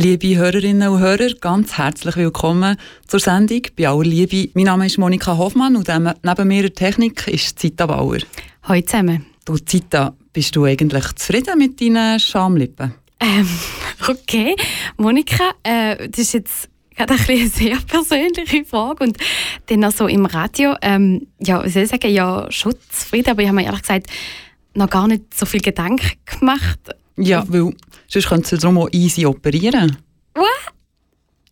Liebe Hörerinnen und Hörer, ganz herzlich willkommen zur Sendung «Bei aller Liebe». Mein Name ist Monika Hoffmann und neben mir in der Technik ist Zita Bauer. Hallo zusammen. Du Zita, bist du eigentlich zufrieden mit deinen Schamlippen? Ähm, okay. Monika, äh, das ist jetzt gerade ein eine sehr persönliche Frage und dann noch so im Radio, ähm, ja, wie soll ich sagen, ja, schon zufrieden, aber ich habe mir ehrlich gesagt noch gar nicht so viel Gedanken gemacht. Ja, weil sonst könntest du darum auch easy operieren. What?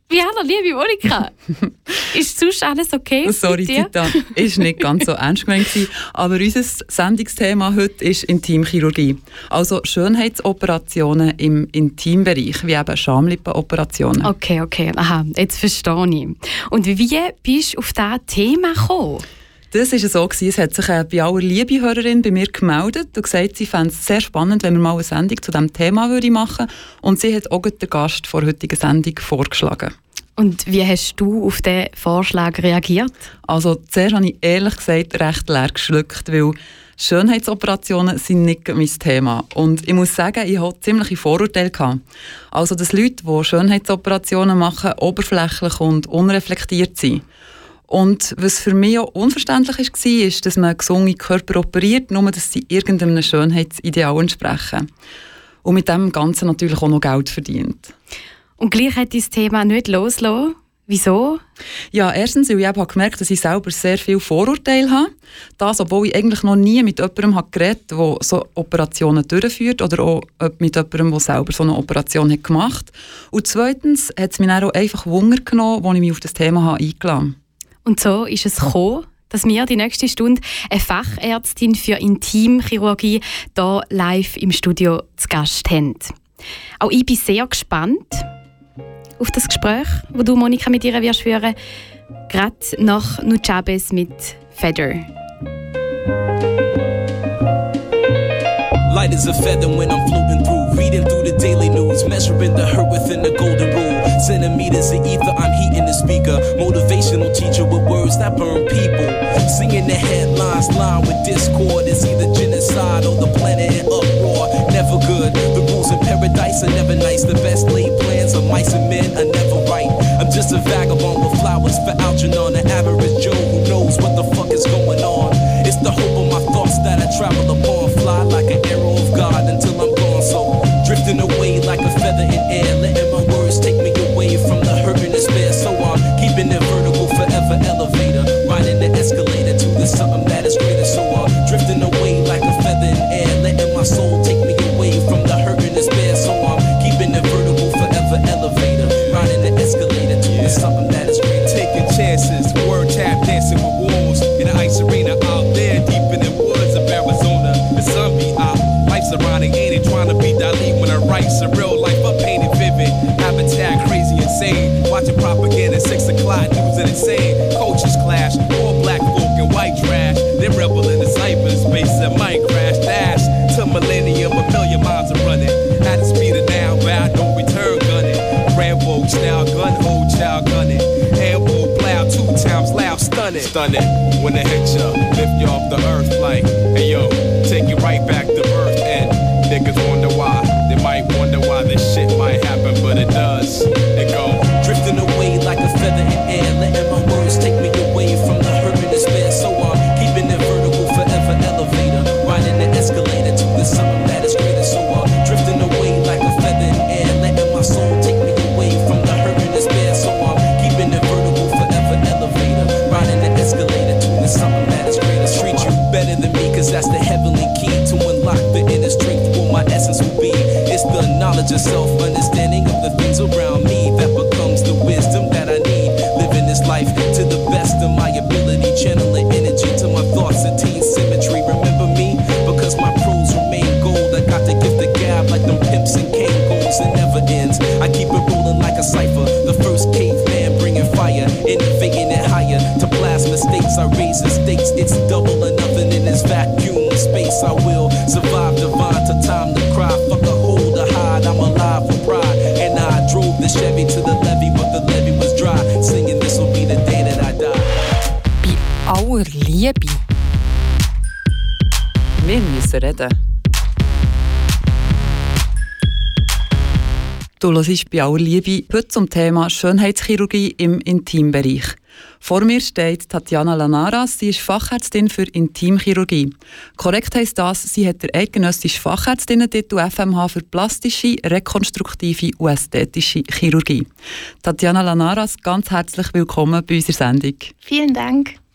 Wie hallo, liebe Monika. ist sonst alles okay? Sorry, Zita, ist nicht ganz so ernst gemeint aber unser Sendungsthema heute ist Intimchirurgie. Also Schönheitsoperationen im Intimbereich, wie eben Schamlippenoperationen. Okay, okay, aha, jetzt verstehe ich. Und wie bist du auf dieses Thema gekommen? Das war so, gewesen. es hat sich eine bei aller liebe Hörerin bei mir gemeldet und gesagt, sie fände es sehr spannend, wenn wir mal eine Sendung zu diesem Thema würde machen Und sie hat auch den Gast vor heutigen Sendung vorgeschlagen. Und wie hast du auf diesen Vorschlag reagiert? Also zuerst habe ich ehrlich gesagt recht leer geschluckt, weil Schönheitsoperationen sind nicht mein Thema. Und ich muss sagen, ich hatte ziemliche Vorurteile. Gehabt. Also, dass Leute, die Schönheitsoperationen machen, oberflächlich und unreflektiert sind. Und was für mich auch unverständlich war, ist, dass man gesunde Körper operiert, nur dass sie irgendeinem Schönheitsideal entsprechen. Und mit dem Ganzen natürlich auch noch Geld verdient. Und gleich hat dieses Thema nicht losgelassen. Wieso? Ja, erstens, weil ich eben gemerkt dass ich selber sehr viel Vorurteile habe. Das, obwohl ich eigentlich noch nie mit jemandem habe geredet habe, der so Operationen durchführt oder auch mit jemandem, der selber so eine Operation hat gemacht Und zweitens hat es mich auch einfach Wunder genommen, als ich mich auf das Thema habe eingeladen habe. Und so ist es gekommen, dass wir die nächste Stunde eine Fachärztin für Intimchirurgie hier live im Studio zu Gast haben. Auch ich bin sehr gespannt auf das Gespräch, das du, Monika, mit ihr wirst führen gerade nach Nujabes mit Feather. Light as a feather when I'm reading through the daily news, measuring the hurt within the golden rule. Centimeters of ether, I'm heating the speaker. Motivational teacher with words that burn people. Singing the headlines, line with discord. It's either genocide or the planet in uproar. Never good. The rules in paradise are never nice. The best laid plans of mice and men are never right. I'm just a vagabond with flowers for Algernon, an average Joe who knows what the fuck is going on. It's the hope of my thoughts that I travel upon. Fly like an arrow of God until I'm gone. Drifting away like a feather in air, letting my words take me away from the hurt and despair. So stunning. When they hit ya, lift you off the earth like, hey yo, I raise the stakes. It's double or nothing in this vacuum space. I will survive divine to time to cry. Fuck a hold to hide. I'm alive for pride. And I drove the Chevy to the levee, but the levee was dry. Singing this will be the day that I die. Bei aller Liebe. Wir müssen reden. Du hörst bei aller Liebe heute zum Thema Schönheitschirurgie im Intimbereich. Vor mir steht Tatjana Lanaras, sie ist Fachärztin für Intimchirurgie. Korrekt heisst das, sie hat den eidgenössischen Fachärztinnen-Titel FMH für plastische, rekonstruktive und ästhetische Chirurgie. Tatjana Lanaras, ganz herzlich willkommen bei unserer Sendung. Vielen Dank.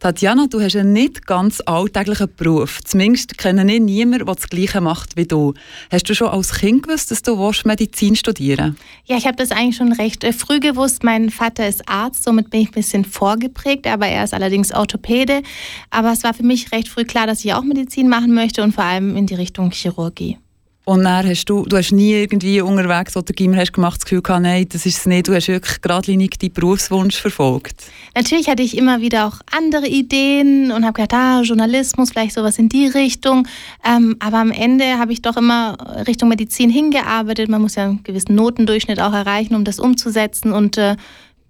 Tatjana, du hast einen nicht ganz alltäglichen Beruf. Zumindest kenne ich niemanden, der das Gleiche macht wie du. Hast du schon als Kind gewusst, dass du Medizin studieren Ja, ich habe das eigentlich schon recht äh, früh gewusst. Mein Vater ist Arzt, somit bin ich ein bisschen vorgeprägt, aber er ist allerdings Orthopäde. Aber es war für mich recht früh klar, dass ich auch Medizin machen möchte und vor allem in die Richtung Chirurgie. Und dann hast du, du hast nie irgendwie unterwegs oder Gimmer hast gemacht, das Gefühl gehabt, nein, das ist es nicht. Du hast wirklich geradlinig deinen Berufswunsch verfolgt. Natürlich hatte ich immer wieder auch andere Ideen und habe gedacht, ah, Journalismus, vielleicht sowas in die Richtung. Ähm, aber am Ende habe ich doch immer Richtung Medizin hingearbeitet. Man muss ja einen gewissen Notendurchschnitt auch erreichen, um das umzusetzen und äh,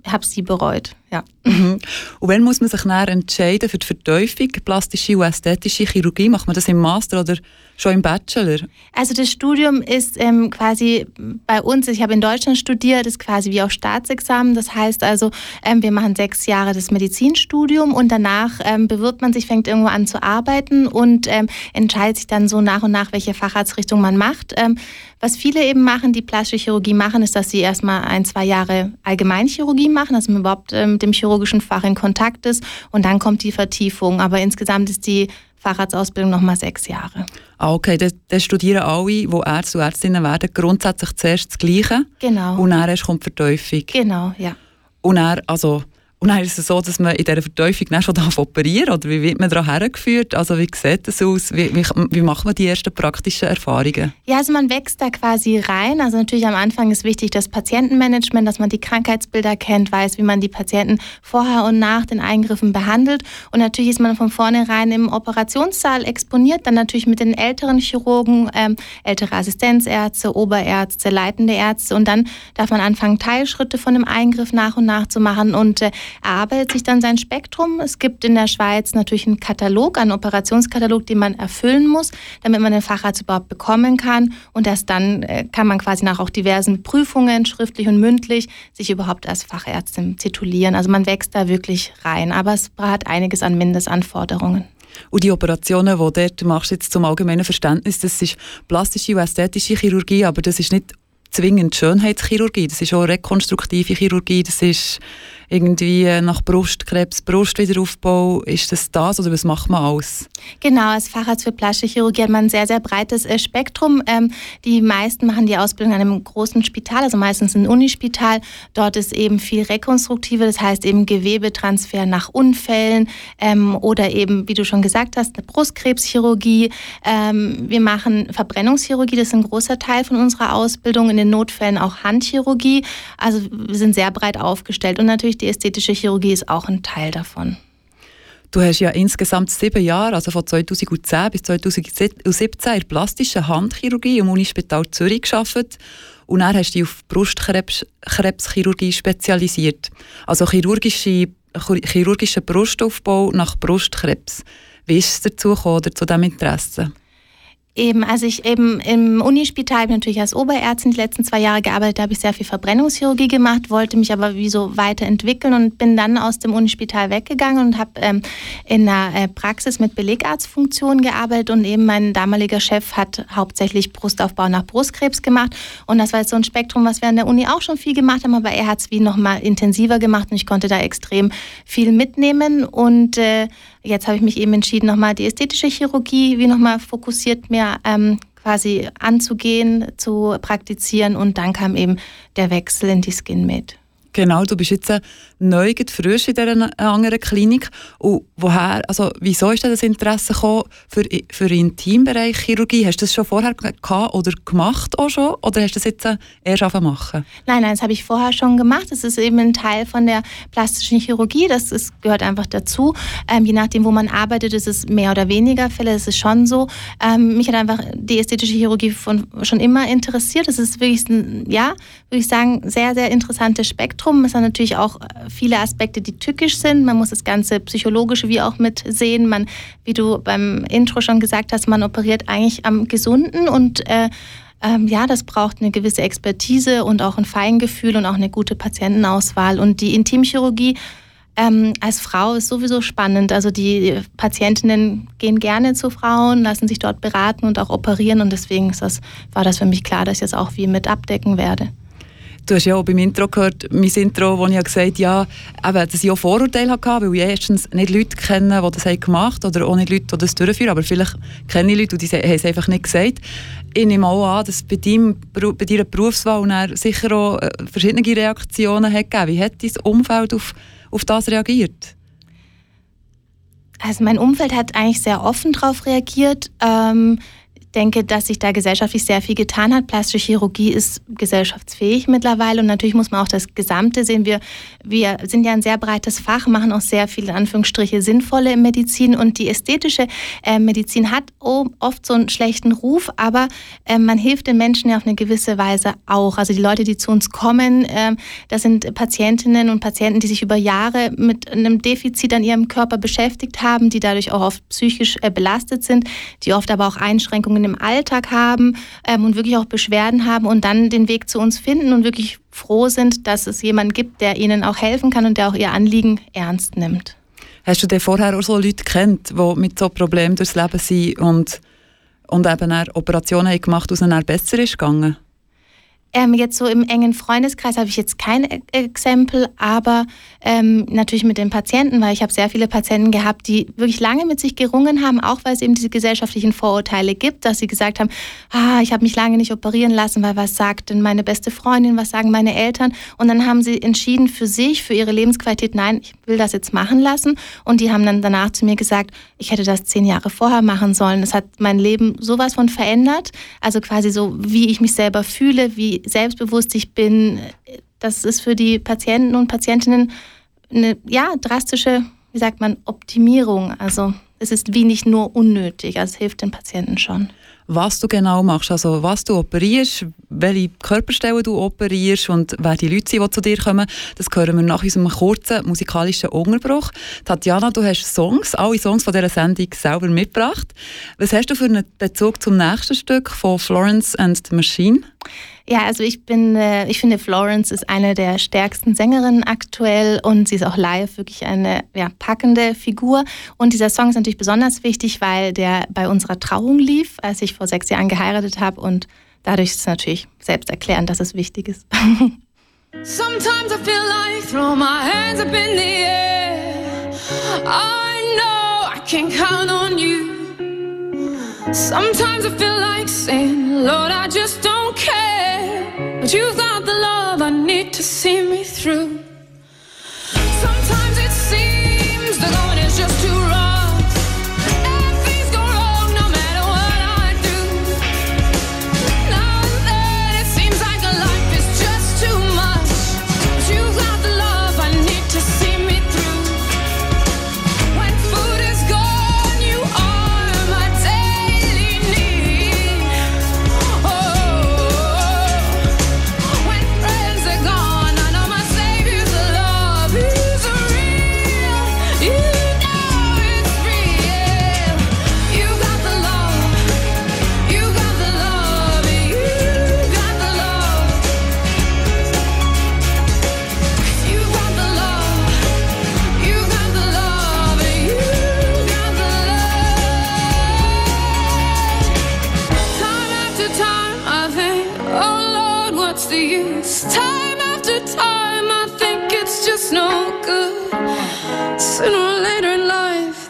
habe sie bereut. Ja. Mhm. Und wann muss man sich näher entscheiden für die Verteufung, plastische und ästhetische Chirurgie? Macht man das im Master oder schon im Bachelor? Also das Studium ist ähm, quasi bei uns, ich habe in Deutschland studiert, ist quasi wie auch Staatsexamen. Das heißt also, ähm, wir machen sechs Jahre das Medizinstudium und danach ähm, bewirbt man sich, fängt irgendwo an zu arbeiten und ähm, entscheidet sich dann so nach und nach, welche Facharztrichtung man macht. Ähm, was viele eben machen, die plastische Chirurgie machen, ist, dass sie erstmal ein, zwei Jahre Allgemeinchirurgie machen, dass man überhaupt ähm, mit dem chirurgischen Fach in Kontakt ist und dann kommt die Vertiefung. Aber insgesamt ist die Facharztausbildung nochmal sechs Jahre. Ah, okay. Dann, dann studieren alle, die Ärzte und Ärztinnen werden, grundsätzlich zuerst das Gleiche. Genau. Und dann kommt die Verteufung. Genau, ja. Und dann, also und dann ist es so, dass man in dieser Verteufung dann schon operieren Oder wie wird man daran hergeführt? Also wie sieht das aus? Wie, wie, wie, macht man die ersten praktischen Erfahrungen? Ja, also man wächst da quasi rein. Also natürlich am Anfang ist wichtig das Patientenmanagement, dass man die Krankheitsbilder kennt, weiß, wie man die Patienten vorher und nach den Eingriffen behandelt. Und natürlich ist man von vornherein im Operationssaal exponiert, dann natürlich mit den älteren Chirurgen, ähm, ältere Assistenzärzte, Oberärzte, leitende Ärzte. Und dann darf man anfangen, Teilschritte von dem Eingriff nach und nach zu machen. Und äh, erarbeitet sich dann sein Spektrum. Es gibt in der Schweiz natürlich einen Katalog, einen Operationskatalog, den man erfüllen muss, damit man den Facharzt überhaupt bekommen kann. Und erst dann äh, kann man quasi nach auch diversen Prüfungen, schriftlich und mündlich, sich überhaupt als Fachärztin titulieren. Also man wächst da wirklich rein. Aber es hat einiges an Mindestanforderungen. Und die Operationen, die du machst, jetzt zum allgemeinen Verständnis, das ist plastische und ästhetische Chirurgie, aber das ist nicht zwingend Schönheitschirurgie, das ist auch rekonstruktive Chirurgie, das ist irgendwie nach Brustkrebs, Brustwiederaufbau, ist das das oder was macht man alles? Genau, als Facharzt für plastische hat man ein sehr, sehr breites äh, Spektrum. Ähm, die meisten machen die Ausbildung an einem großen Spital, also meistens ein Unispital. Dort ist eben viel Rekonstruktive, das heißt eben Gewebetransfer nach Unfällen ähm, oder eben, wie du schon gesagt hast, eine Brustkrebschirurgie. Ähm, wir machen Verbrennungschirurgie, das ist ein großer Teil von unserer Ausbildung. In den Notfällen auch Handchirurgie. Also wir sind sehr breit aufgestellt und natürlich die ästhetische Chirurgie ist auch ein Teil davon. Du hast ja insgesamt sieben Jahre, also von 2010 bis 2017, in der plastischen Handchirurgie im Unispital Zürich gearbeitet und dann hast du dich auf Brustkrebschirurgie spezialisiert. Also chirurgische, chirurgischer Brustaufbau nach Brustkrebs. Wie ist es dazu gekommen, zu diesem Interesse? Eben, also ich eben im Unispital habe natürlich als Oberärztin die letzten zwei Jahre gearbeitet, da habe ich sehr viel Verbrennungschirurgie gemacht, wollte mich aber wie so weiterentwickeln und bin dann aus dem Unispital weggegangen und habe ähm, in einer äh, Praxis mit Belegarztfunktion gearbeitet und eben mein damaliger Chef hat hauptsächlich Brustaufbau nach Brustkrebs gemacht und das war jetzt so ein Spektrum, was wir an der Uni auch schon viel gemacht haben, aber er hat es wie nochmal intensiver gemacht und ich konnte da extrem viel mitnehmen und äh, Jetzt habe ich mich eben entschieden, nochmal die ästhetische Chirurgie wie nochmal fokussiert mehr ähm, quasi anzugehen, zu praktizieren und dann kam eben der Wechsel in die Skin Med. Genau, du bist jetzt neu, frisch in dieser anderen Klinik. Und woher, also wieso ist das Interesse gekommen für, für den Intimbereich Chirurgie? Hast du das schon vorher gehabt oder gemacht auch schon? Oder hast du das jetzt erst angefangen machen? Nein, nein, das habe ich vorher schon gemacht. Das ist eben ein Teil von der plastischen Chirurgie. Das ist, gehört einfach dazu. Ähm, je nachdem, wo man arbeitet, ist es mehr oder weniger Fälle. Das ist schon so. Ähm, mich hat einfach die ästhetische Chirurgie von, schon immer interessiert. Das ist wirklich, ein, ja, würde ich sagen, sehr, sehr interessantes Spektrum. Spektrum. Es hat natürlich auch äh, viele Aspekte, die tückisch sind. Man muss das Ganze psychologische wie auch mit sehen. Man, wie du beim Intro schon gesagt hast, man operiert eigentlich am Gesunden und äh, ähm, ja, das braucht eine gewisse Expertise und auch ein Feingefühl und auch eine gute Patientenauswahl. Und die Intimchirurgie ähm, als Frau ist sowieso spannend. Also die Patientinnen gehen gerne zu Frauen, lassen sich dort beraten und auch operieren. Und deswegen das, war das für mich klar, dass ich das auch wie mit abdecken werde. Du hast ja auch beim Intro gehört, mein Intro, wo ich gesagt habe, ja, dass ich auch Vorurteile hatte, weil ich erstens nicht Leute kenne, die das gemacht haben oder auch nicht Leute, die das durchführen, aber vielleicht kenne ich Leute, die haben es einfach nicht gesagt. Ich nehme auch an, dass bei, deinem, bei deiner Berufswahl sicher auch äh, verschiedene Reaktionen hat gegeben. Wie hat dein Umfeld auf, auf das reagiert? Also mein Umfeld hat eigentlich sehr offen darauf reagiert. Ähm, denke, dass sich da gesellschaftlich sehr viel getan hat. Plastische Chirurgie ist gesellschaftsfähig mittlerweile und natürlich muss man auch das Gesamte sehen. Wir, wir sind ja ein sehr breites Fach, machen auch sehr viele Anführungsstriche sinnvolle Medizin und die ästhetische äh, Medizin hat oft so einen schlechten Ruf, aber äh, man hilft den Menschen ja auf eine gewisse Weise auch. Also die Leute, die zu uns kommen, äh, das sind Patientinnen und Patienten, die sich über Jahre mit einem Defizit an ihrem Körper beschäftigt haben, die dadurch auch oft psychisch äh, belastet sind, die oft aber auch Einschränkungen Einschränkungen im Alltag haben ähm, und wirklich auch Beschwerden haben und dann den Weg zu uns finden und wirklich froh sind, dass es jemanden gibt, der ihnen auch helfen kann und der auch ihr Anliegen ernst nimmt. Hast du denn vorher auch so Leute kennt, die mit so Problemen durchs Leben sind und, und eben Operationen haben gemacht, aus ihnen besser ist gegangen? Ähm, jetzt so im engen Freundeskreis habe ich jetzt kein e Exempel, aber ähm, natürlich mit den Patienten, weil ich habe sehr viele Patienten gehabt, die wirklich lange mit sich gerungen haben, auch weil es eben diese gesellschaftlichen Vorurteile gibt, dass sie gesagt haben, ah, ich habe mich lange nicht operieren lassen, weil was sagt denn meine beste Freundin, was sagen meine Eltern? Und dann haben sie entschieden für sich, für ihre Lebensqualität, nein, ich will das jetzt machen lassen. Und die haben dann danach zu mir gesagt, ich hätte das zehn Jahre vorher machen sollen. Das hat mein Leben sowas von verändert. Also quasi so, wie ich mich selber fühle, wie selbstbewusst ich bin, das ist für die Patienten und Patientinnen eine ja, drastische, wie sagt man, Optimierung. Also es ist wie nicht nur unnötig, also es hilft den Patienten schon. Was du genau machst, also was du operierst, welche Körperstellen du operierst und wer die Leute sind, die zu dir kommen, das hören wir nach unserem kurzen musikalischen Unterbruch. Tatjana, du hast Songs, alle Songs von dieser Sendung selber mitgebracht. Was hast du für einen Bezug zum nächsten Stück von Florence and the Machine? Ja, also ich bin, äh, ich finde Florence ist eine der stärksten Sängerinnen aktuell und sie ist auch live wirklich eine ja, packende Figur. Und dieser Song ist natürlich besonders wichtig, weil der bei unserer Trauung lief, als ich vor sechs Jahren geheiratet habe und dadurch ist es natürlich selbst erklärend, dass es wichtig ist. Sometimes I feel like throw my hands up in the air. I know I can count on you. Sometimes I feel like saying, Lord, I just don't care. But you've got the love I need to see me through. Sometimes it seems the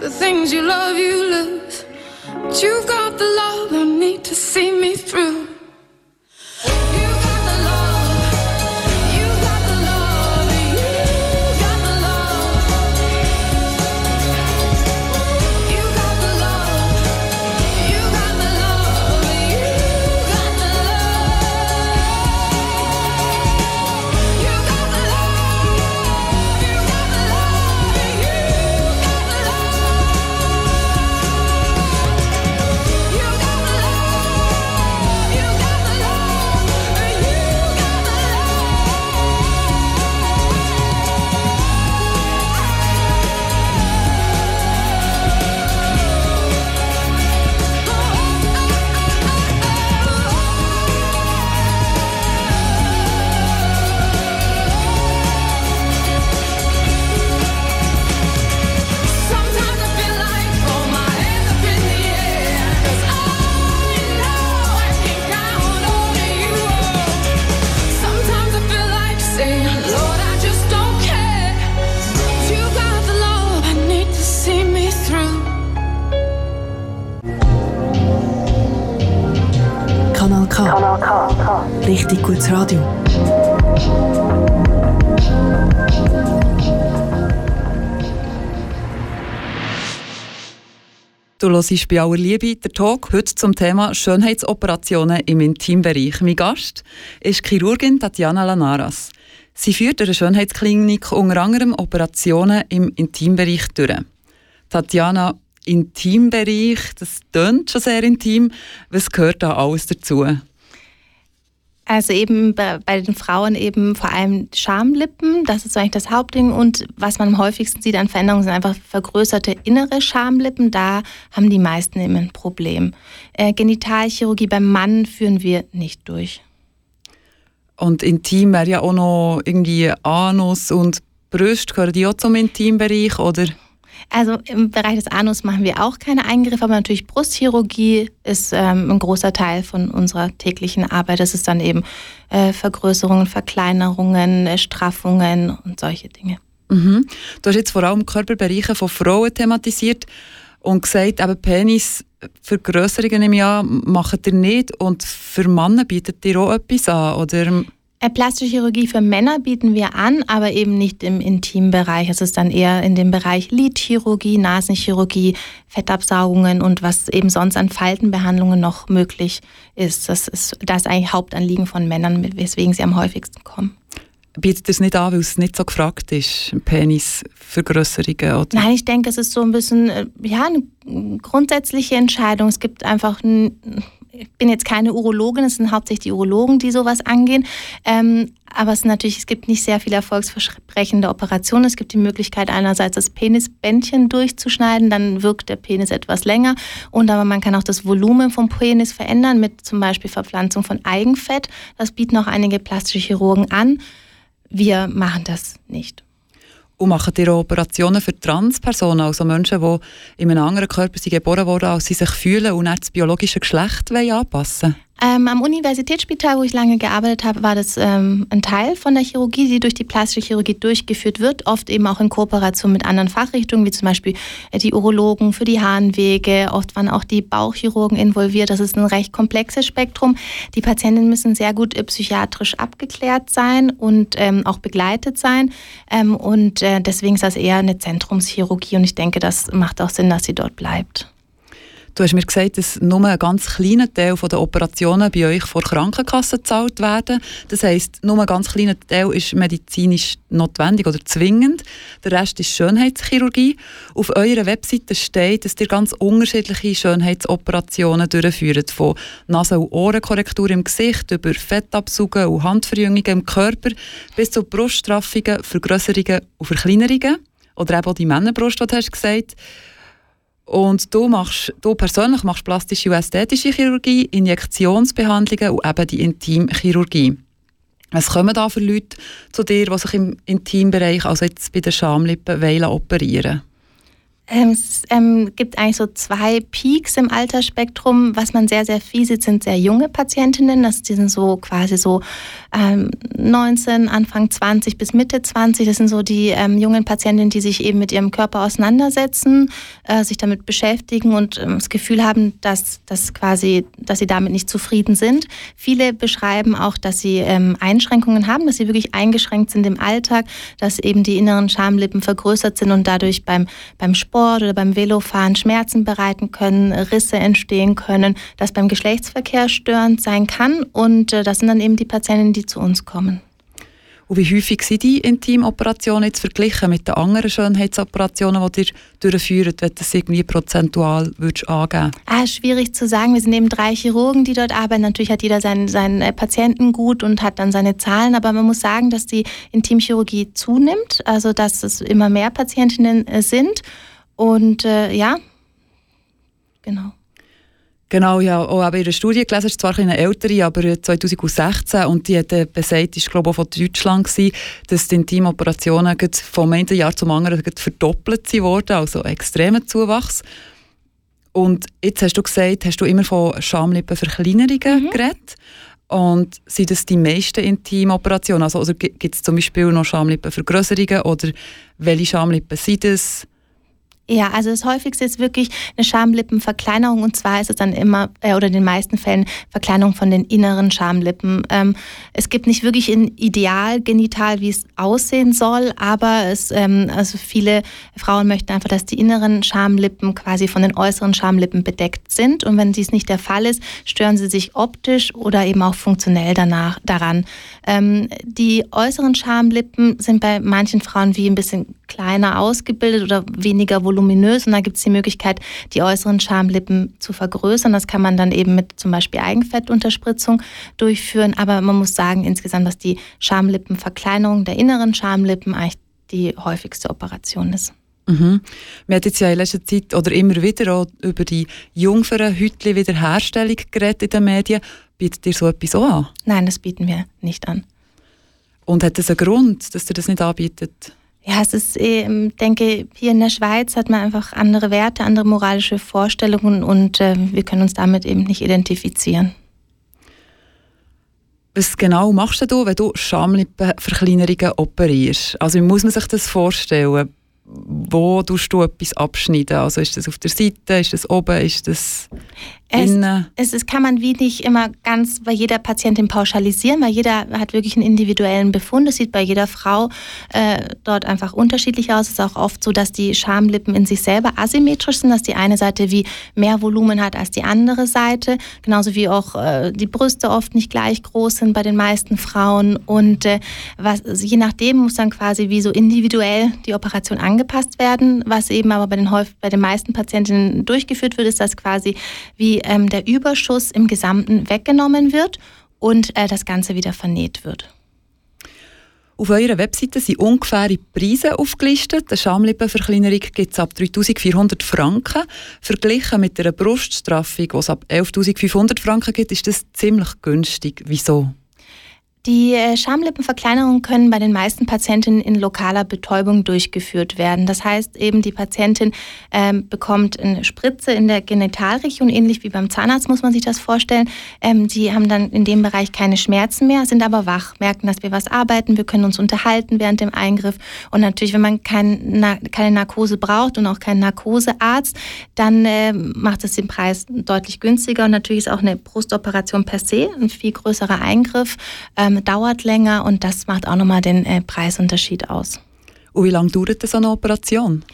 the things you love, you lose. But you've got the love I need to see me through. You Du hörst bei aller Liebe der Talk heute zum Thema Schönheitsoperationen im Intimbereich. Mein Gast ist Chirurgin Tatjana Lanaras. Sie führt eine Schönheitsklinik unter anderem Operationen im Intimbereich durch. Tatjana, Intimbereich, das tönt schon sehr intim. Was gehört da alles dazu? Also eben bei, den Frauen eben vor allem Schamlippen, das ist eigentlich das Hauptding. Und was man am häufigsten sieht an Veränderungen sind einfach vergrößerte innere Schamlippen. Da haben die meisten eben ein Problem. Äh, Genitalchirurgie beim Mann führen wir nicht durch. Und intim wäre ja auch noch irgendwie Anus und Brust, gehören die auch zum Intimbereich, oder? Also im Bereich des Anus machen wir auch keine Eingriffe, aber natürlich Brustchirurgie ist ähm, ein großer Teil von unserer täglichen Arbeit. Das ist dann eben äh, Vergrößerungen, Verkleinerungen, äh, Straffungen und solche Dinge. Mhm. Du hast jetzt vor allem Körperbereiche von Frauen thematisiert und gesagt, eben Penisvergrößerungen im Jahr macht ihr nicht und für Männer bietet ihr auch etwas an, oder? Äh, plastische Chirurgie für Männer bieten wir an, aber eben nicht im Intimbereich. Es ist dann eher in dem Bereich Lidchirurgie, Nasenchirurgie, Fettabsaugungen und was eben sonst an Faltenbehandlungen noch möglich ist. Das ist das ist eigentlich Hauptanliegen von Männern, weswegen sie am häufigsten kommen. Bietet es nicht an, weil es nicht so gefragt ist, Penisvergrößerungen? Oder? Nein, ich denke, es ist so ein bisschen äh, ja, eine grundsätzliche Entscheidung. Es gibt einfach ein ich bin jetzt keine Urologin, es sind hauptsächlich die Urologen, die sowas angehen. Ähm, aber es, natürlich, es gibt nicht sehr viele erfolgsversprechende Operationen. Es gibt die Möglichkeit, einerseits das Penisbändchen durchzuschneiden, dann wirkt der Penis etwas länger. Und aber man kann auch das Volumen vom Penis verändern mit zum Beispiel Verpflanzung von Eigenfett. Das bieten auch einige plastische Chirurgen an. Wir machen das nicht. Und machen ihr Operationen für Transpersonen, also Menschen, die in einem anderen Körper geboren wurden, als sie sich fühlen und nicht das biologische Geschlecht anpassen wollen? Ähm, am Universitätsspital, wo ich lange gearbeitet habe, war das ähm, ein Teil von der Chirurgie, die durch die plastische Chirurgie durchgeführt wird, oft eben auch in Kooperation mit anderen Fachrichtungen, wie zum Beispiel äh, die Urologen für die Harnwege, oft waren auch die Bauchchirurgen involviert. Das ist ein recht komplexes Spektrum. Die Patientinnen müssen sehr gut äh, psychiatrisch abgeklärt sein und ähm, auch begleitet sein. Ähm, und äh, deswegen ist das eher eine Zentrumschirurgie und ich denke, das macht auch Sinn, dass sie dort bleibt. Du hast mir gesagt, dass nur ein ganz kleiner Teil der Operationen bei euch vor Krankenkassen gezahlt werden. Das heisst, nur ein ganz kleiner Teil ist medizinisch notwendig oder zwingend. Der Rest ist Schönheitschirurgie. Auf eurer Webseite steht, dass ihr ganz unterschiedliche Schönheitsoperationen durchführt. Von Nase- und Ohrenkorrektur im Gesicht über Fettabsaugen und Handverjüngungen im Körper bis zu Bruststraffungen, Vergrößerungen und Verkleinerungen. Oder eben auch die Männerbrust, die du hast gesagt hast. Und du, machst, du persönlich machst plastische und ästhetische Chirurgie, Injektionsbehandlungen und eben die Intimchirurgie. Was kommen da für Leute zu dir, die sich im Intimbereich, also jetzt bei den Schamlippen, operieren ähm, es ähm, gibt eigentlich so zwei Peaks im Altersspektrum. Was man sehr, sehr viel sieht, sind sehr junge Patientinnen. Das, die sind so quasi so ähm, 19, Anfang 20 bis Mitte 20. Das sind so die ähm, jungen Patientinnen, die sich eben mit ihrem Körper auseinandersetzen, äh, sich damit beschäftigen und ähm, das Gefühl haben, dass, dass, quasi, dass sie damit nicht zufrieden sind. Viele beschreiben auch, dass sie ähm, Einschränkungen haben, dass sie wirklich eingeschränkt sind im Alltag, dass eben die inneren Schamlippen vergrößert sind und dadurch beim, beim Sport oder beim Velofahren Schmerzen bereiten können, Risse entstehen können, das beim Geschlechtsverkehr störend sein kann. Und äh, das sind dann eben die Patienten, die zu uns kommen. Und wie häufig sind die Intimoperationen jetzt verglichen mit den anderen Schönheitsoperationen, die ihr durchführt, wenn du das irgendwie prozentual würdest angeben ah, Schwierig zu sagen. Wir sind eben drei Chirurgen, die dort arbeiten. Natürlich hat jeder seinen, seinen äh, Patienten gut und hat dann seine Zahlen, aber man muss sagen, dass die Intimchirurgie zunimmt, also dass es immer mehr Patientinnen äh, sind. Und äh, ja, genau. Genau, ja, auch in ihrer Studie gelesen, ist zwar eine ältere, aber 2016 und die hat besagt, ist glaube ich auch von Deutschland gewesen, dass die Intimoperationen vom einen Jahr zum anderen verdoppelt wurden, also extremer Zuwachs. Und jetzt hast du gesagt, hast du immer von Schamlippenverkleinerungen mhm. geredet. Und sind das die meisten Intimoperationen? Also, also gibt es zum Beispiel noch Schamlippenvergrößerungen oder welche Schamlippen sind das? Ja, also das häufigste ist wirklich eine Schamlippenverkleinerung und zwar ist es dann immer äh, oder in den meisten Fällen Verkleinerung von den inneren Schamlippen. Ähm, es gibt nicht wirklich ein Ideal genital, wie es aussehen soll, aber es, ähm, also viele Frauen möchten einfach, dass die inneren Schamlippen quasi von den äußeren Schamlippen bedeckt sind und wenn dies nicht der Fall ist, stören sie sich optisch oder eben auch funktionell danach daran. Ähm, die äußeren Schamlippen sind bei manchen Frauen wie ein bisschen kleiner ausgebildet oder weniger voluminös voluminös und da gibt es die Möglichkeit, die äußeren Schamlippen zu vergrößern. Das kann man dann eben mit zum Beispiel Eigenfettunterspritzung durchführen. Aber man muss sagen insgesamt, dass die Schamlippenverkleinerung der inneren Schamlippen eigentlich die häufigste Operation ist. Mhm. Wir haben jetzt ja in letzter Zeit oder immer wieder auch über die Jungfernhütli-Wiederherstellung geredet in den Medien. Bietet ihr so etwas auch an? Nein, das bieten wir nicht an. Und hat das einen Grund, dass ihr das nicht anbietet? Ja, es ist, ich ähm, denke, hier in der Schweiz hat man einfach andere Werte, andere moralische Vorstellungen und äh, wir können uns damit eben nicht identifizieren. Was genau machst du, wenn du Schamlippenverkleinerungen operierst? Also wie muss man sich das vorstellen? Wo tust du etwas abschneiden? Also ist das auf der Seite, ist das oben, ist das es, es, es, kann man wie nicht immer ganz bei jeder Patientin pauschalisieren, weil jeder hat wirklich einen individuellen Befund. Es sieht bei jeder Frau äh, dort einfach unterschiedlich aus. Es ist auch oft so, dass die Schamlippen in sich selber asymmetrisch sind, dass die eine Seite wie mehr Volumen hat als die andere Seite. Genauso wie auch äh, die Brüste oft nicht gleich groß sind bei den meisten Frauen. Und äh, was, also je nachdem muss dann quasi wie so individuell die Operation angepasst werden. Was eben aber bei den, bei den meisten Patientinnen durchgeführt wird, ist das quasi wie ähm, der Überschuss im Gesamten weggenommen wird und äh, das Ganze wieder vernäht wird. Auf eurer Webseite sind ungefähre Preise aufgelistet. Eine Schamlippenverkleinerung gibt es ab 3400 Franken. Verglichen mit einer Bruststraffung, die es ab 11.500 Franken gibt, ist das ziemlich günstig. Wieso? Die äh, Schamlippenverkleinerungen können bei den meisten Patientinnen in lokaler Betäubung durchgeführt werden. Das heißt eben, die Patientin ähm, bekommt eine Spritze in der Genitalregion, ähnlich wie beim Zahnarzt muss man sich das vorstellen. Ähm, die haben dann in dem Bereich keine Schmerzen mehr, sind aber wach, merken, dass wir was arbeiten, wir können uns unterhalten während dem Eingriff. Und natürlich, wenn man kein, na, keine Narkose braucht und auch keinen Narkosearzt, dann äh, macht es den Preis deutlich günstiger. Und natürlich ist auch eine Brustoperation per se ein viel größerer Eingriff. Ähm, ähm, dauert länger und das macht auch nochmal den äh, Preisunterschied aus. Und wie lange dauert so eine Operation?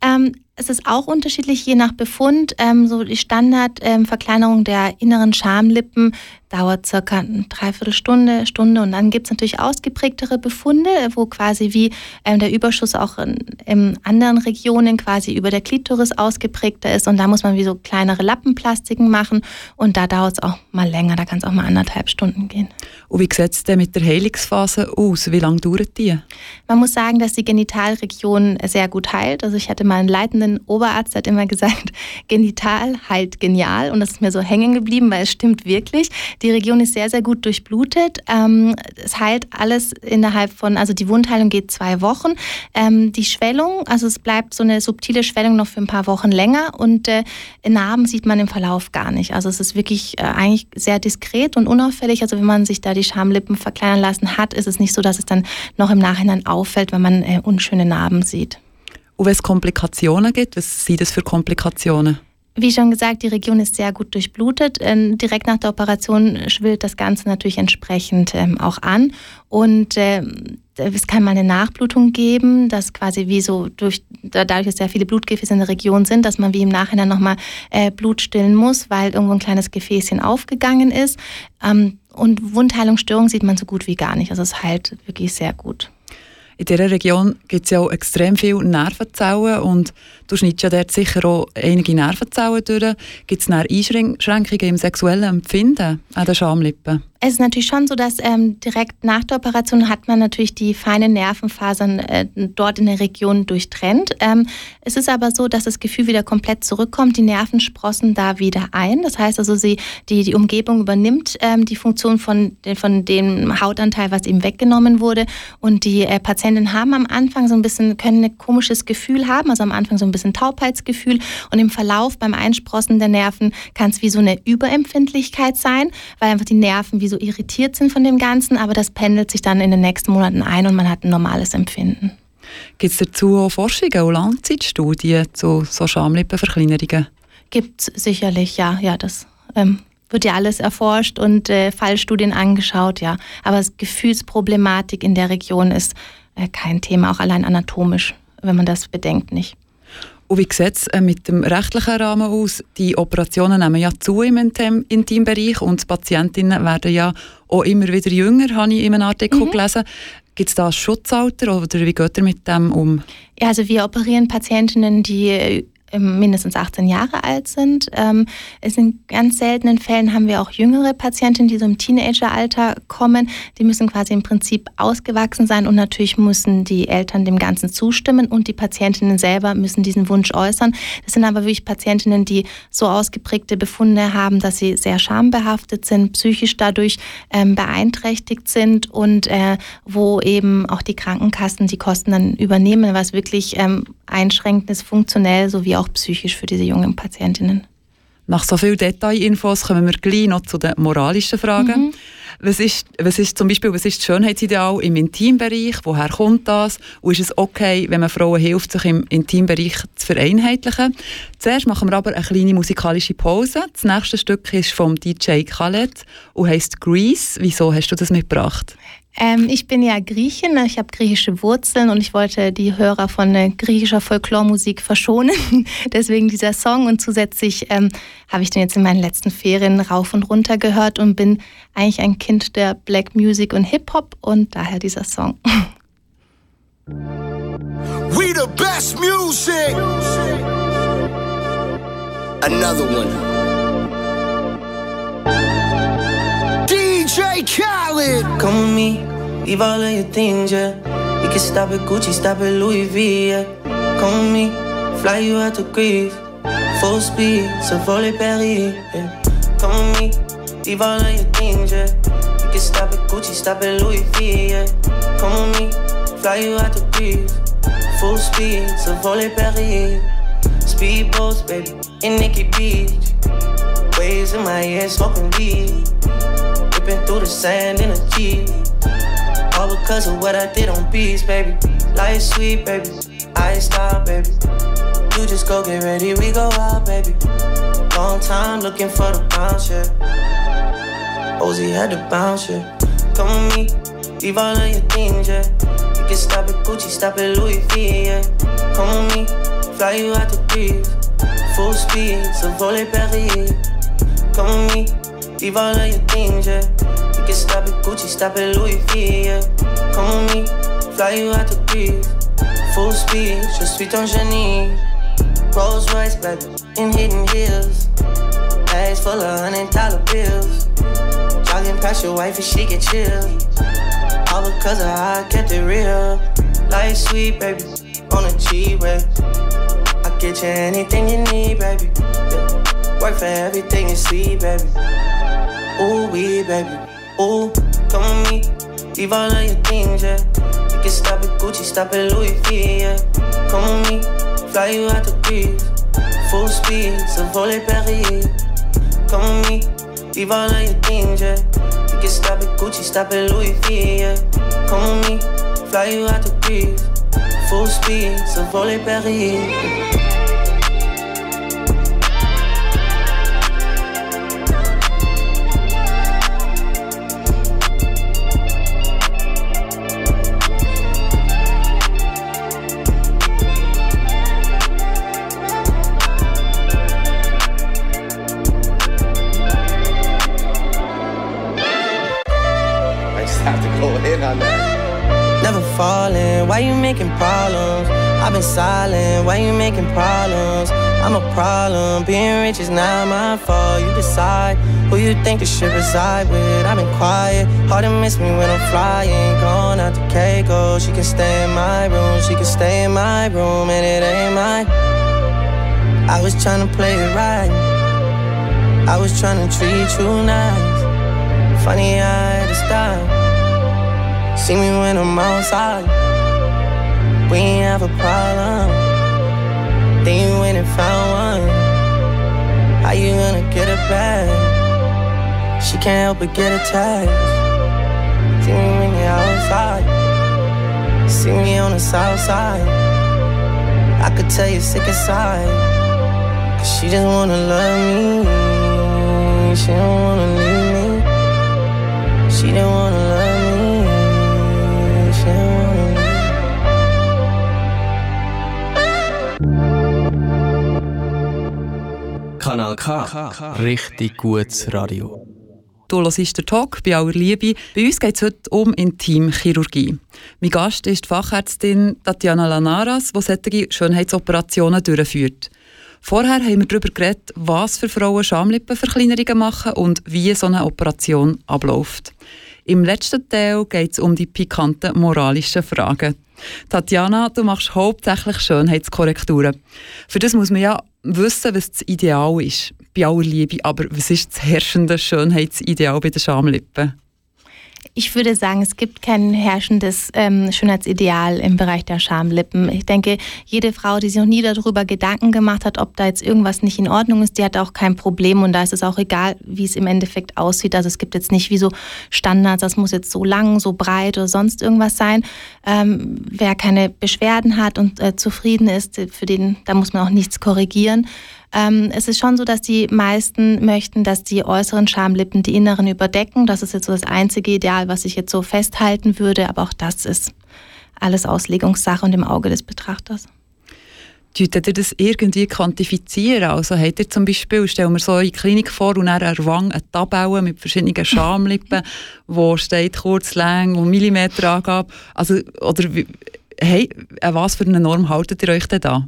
Ähm, es ist auch unterschiedlich je nach Befund. Ähm, so die Standardverkleinerung ähm, der inneren Schamlippen dauert circa eine Dreiviertelstunde, Stunde und dann gibt es natürlich ausgeprägtere Befunde, wo quasi wie ähm, der Überschuss auch in, in, anderen Regionen quasi über der Klitoris ausgeprägter ist und da muss man wie so kleinere Lappenplastiken machen und da dauert es auch mal länger, da kann es auch mal anderthalb Stunden gehen. Und wie sieht es denn mit der Heilungsphase aus? Wie lange dauert die? Man muss sagen, dass die Genitalregion sehr gut heilt. Also ich hatte mal einen leitenden Oberarzt, der hat immer gesagt, genital heilt genial und das ist mir so hängen geblieben, weil es stimmt wirklich. Die Region ist sehr, sehr gut durchblutet. Ähm, es heilt alles innerhalb von, also die Wundheilung geht zwei Wochen. Ähm, die Schwellung, also es bleibt so eine subtile Schwellung noch für ein paar Wochen länger und äh, Narben sieht man im Verlauf gar nicht. Also es ist wirklich äh, eigentlich sehr diskret und unauffällig. Also wenn man sich da die Schamlippen verkleinern lassen hat, ist es nicht so, dass es dann noch im Nachhinein auffällt, wenn man äh, unschöne Narben sieht. Und wenn es Komplikationen gibt, was sind das für Komplikationen? Wie schon gesagt, die Region ist sehr gut durchblutet. Ähm, direkt nach der Operation schwillt das Ganze natürlich entsprechend ähm, auch an. Und ähm, es kann mal eine Nachblutung geben, dass quasi wie so durch, dadurch, dass sehr viele Blutgefäße in der Region sind, dass man wie im Nachhinein nochmal äh, Blut stillen muss, weil irgendwo ein kleines Gefäßchen aufgegangen ist. Und Wundheilungsstörungen sieht man so gut wie gar nicht. Also es heilt wirklich sehr gut. In dieser Region gibt es ja auch extrem viele Nervenzellen und du schneidest ja dort sicher auch einige Nervenzellen durch. Gibt es Einschränkungen im sexuellen Empfinden an den Schamlippen? Es ist natürlich schon so, dass ähm, direkt nach der Operation hat man natürlich die feinen Nervenfasern äh, dort in der Region durchtrennt. Ähm, es ist aber so, dass das Gefühl wieder komplett zurückkommt. Die Nerven sprossen da wieder ein. Das heißt also, sie, die, die Umgebung übernimmt ähm, die Funktion von, von dem Hautanteil, was ihm weggenommen wurde. Und die äh, Patienten haben am Anfang so ein bisschen, können ein komisches Gefühl haben, also am Anfang so ein bisschen Taubheitsgefühl. Und im Verlauf beim Einsprossen der Nerven kann es wie so eine Überempfindlichkeit sein, weil einfach die Nerven wie so irritiert sind von dem Ganzen, aber das pendelt sich dann in den nächsten Monaten ein und man hat ein normales Empfinden. Gibt es dazu auch Forschungen und Langzeitstudien zu so Schamlippenverkleinerungen? Gibt es sicherlich, ja. ja das ähm, wird ja alles erforscht und äh, Fallstudien angeschaut, ja. Aber Gefühlsproblematik in der Region ist äh, kein Thema, auch allein anatomisch, wenn man das bedenkt, nicht. Und wie sieht es äh, mit dem rechtlichen Rahmen aus? Die Operationen nehmen ja zu im Intimbereich und die Patientinnen werden ja auch immer wieder jünger, habe ich in einem Artikel mhm. gelesen. Gibt es da ein Schutzalter oder wie geht ihr mit dem um? Ja, also wir operieren Patientinnen, die ähm, mindestens 18 Jahre alt sind. Ähm, in ganz seltenen Fällen haben wir auch jüngere Patientinnen, die so im Teenageralter kommen. Die müssen quasi im Prinzip ausgewachsen sein und natürlich müssen die Eltern dem Ganzen zustimmen und die Patientinnen selber müssen diesen Wunsch äußern. Das sind aber wirklich Patientinnen, die so ausgeprägte Befunde haben, dass sie sehr schambehaftet sind, psychisch dadurch ähm, beeinträchtigt sind und äh, wo eben auch die Krankenkassen die Kosten dann übernehmen, was wirklich ähm, einschränkend ist, funktionell sowie auch psychisch für diese jungen Patientinnen. Nach so vielen Detailinfos kommen wir gleich noch zu den moralischen Fragen. Mhm. Was, ist, was ist zum Beispiel was ist das Schönheitsideal im Intimbereich? Woher kommt das? Und ist es okay, wenn man Frauen hilft, sich im Intimbereich zu vereinheitlichen? Zuerst machen wir aber eine kleine musikalische Pause. Das nächste Stück ist vom DJ Khaled und heißt Grease. Wieso hast du das mitgebracht? Ähm, ich bin ja Griechin, ich habe griechische Wurzeln und ich wollte die Hörer von äh, griechischer Folklormusik verschonen. Deswegen dieser Song und zusätzlich ähm, habe ich den jetzt in meinen letzten Ferien rauf und runter gehört und bin eigentlich ein Kind der Black Music und Hip-Hop und daher dieser Song. We the best music. Another one. Khaled. Come with me, leave all of your things, yeah. You can stop at Gucci, stop at Louis V, yeah. Come with me, fly you out to Greece. Full speed, so volley Paris, yeah. Come with me, leave all of your things, yeah. You can stop at Gucci, stop at Louis V, yeah. Come with me, fly you out to Greece. Full speed, so volley Paris. Speedboats, baby, in Nikki Beach. Waves in my head, smoking weed. Ripping through the sand in a Jeep. All because of what I did on beats, baby. Life sweet, baby. I stop, baby. You just go get ready, we go out, baby. Long time looking for the bounce, yeah. Ozzy had to bounce, yeah. Come with me, leave all of your things, yeah. You can stop at Gucci, stop at Louis V, yeah. Come with me, fly you out the breeze. Full speed, so volley Paris. Come with me. Leave all of your things, yeah. You can stop at Gucci, stop at Louis V, yeah. Come with me, fly you out to Greece. Full speed, je suis ton génie. Rolls Royce, baby, in hidden hills. Bags full of hundred dollar bills. Jogging past your wife and she get chill. All because of how I kept it real. Life sweet, baby, on a G-Way. I get you anything you need, baby. Yeah. Work for everything you see, baby. Ooh, we, baby. Ooh, come with me. Leave all of your things, yeah. You can stop at Gucci, stop at Louis V, yeah. Come with me. Fly you out the breeze. Full speed, so volley Paris. Come with me. Leave all of your things, yeah. You can stop at Gucci, stop at Louis V, yeah. Come with me. Fly you out the breeze. Full speed, so volley Paris. Why you making problems? I've been silent, why you making problems? I'm a problem, being rich is not my fault. You decide who you think the ship reside with. I've been quiet, hard to miss me when I'm flying. Gone out to Keiko, she can stay in my room, she can stay in my room, and it ain't mine. I was trying to play it right, I was trying to treat you nice. Funny, I had to stop. See me when I'm outside we ain't have a problem. Then you went and found one. How you gonna get it back? She can't help but get attached. See me when you're outside. see me on the south side. I could tell you're sick inside. Cause she just wanna love me. She don't wanna leave me. She don't wanna Kanal K. Richtig gutes Radio. Du hörst den Talk bei aller Liebe. Bei uns geht es heute um Intimchirurgie. Mein Gast ist die Fachärztin Tatjana Lanaras, die solche Schönheitsoperationen durchführt. Vorher haben wir darüber geredet, was für Frauen Schamlippenverkleinerungen machen und wie so eine Operation abläuft. Im letzten Teil geht es um die pikanten moralischen Fragen. Tatjana, du machst hauptsächlich Schönheitskorrekturen. Für das muss man ja wissen, was das Ideal ist. Bei aller Liebe, aber was ist das herrschende Schönheitsideal bei den Schamlippen? Ich würde sagen, es gibt kein herrschendes ähm, Schönheitsideal im Bereich der Schamlippen. Ich denke, jede Frau, die sich noch nie darüber Gedanken gemacht hat, ob da jetzt irgendwas nicht in Ordnung ist, die hat auch kein Problem und da ist es auch egal, wie es im Endeffekt aussieht. Also es gibt jetzt nicht wie so Standards, das muss jetzt so lang, so breit oder sonst irgendwas sein. Ähm, wer keine Beschwerden hat und äh, zufrieden ist, für den, da muss man auch nichts korrigieren. Ähm, es ist schon so, dass die meisten möchten, dass die äußeren Schamlippen die inneren überdecken. Das ist jetzt so das einzige Ideal, was ich jetzt so festhalten würde. Aber auch das ist alles Auslegungssache und im Auge des Betrachters. Könntet ihr das irgendwie quantifizieren? Also habt ihr zum Beispiel, stellen wir so eine Klinik vor und dann eine Wange, eine Tabelle mit verschiedenen Schamlippen, wo steht kurz, lang und Millimeterangabe. Also, oder hey, an was für eine Norm haltet ihr euch denn da?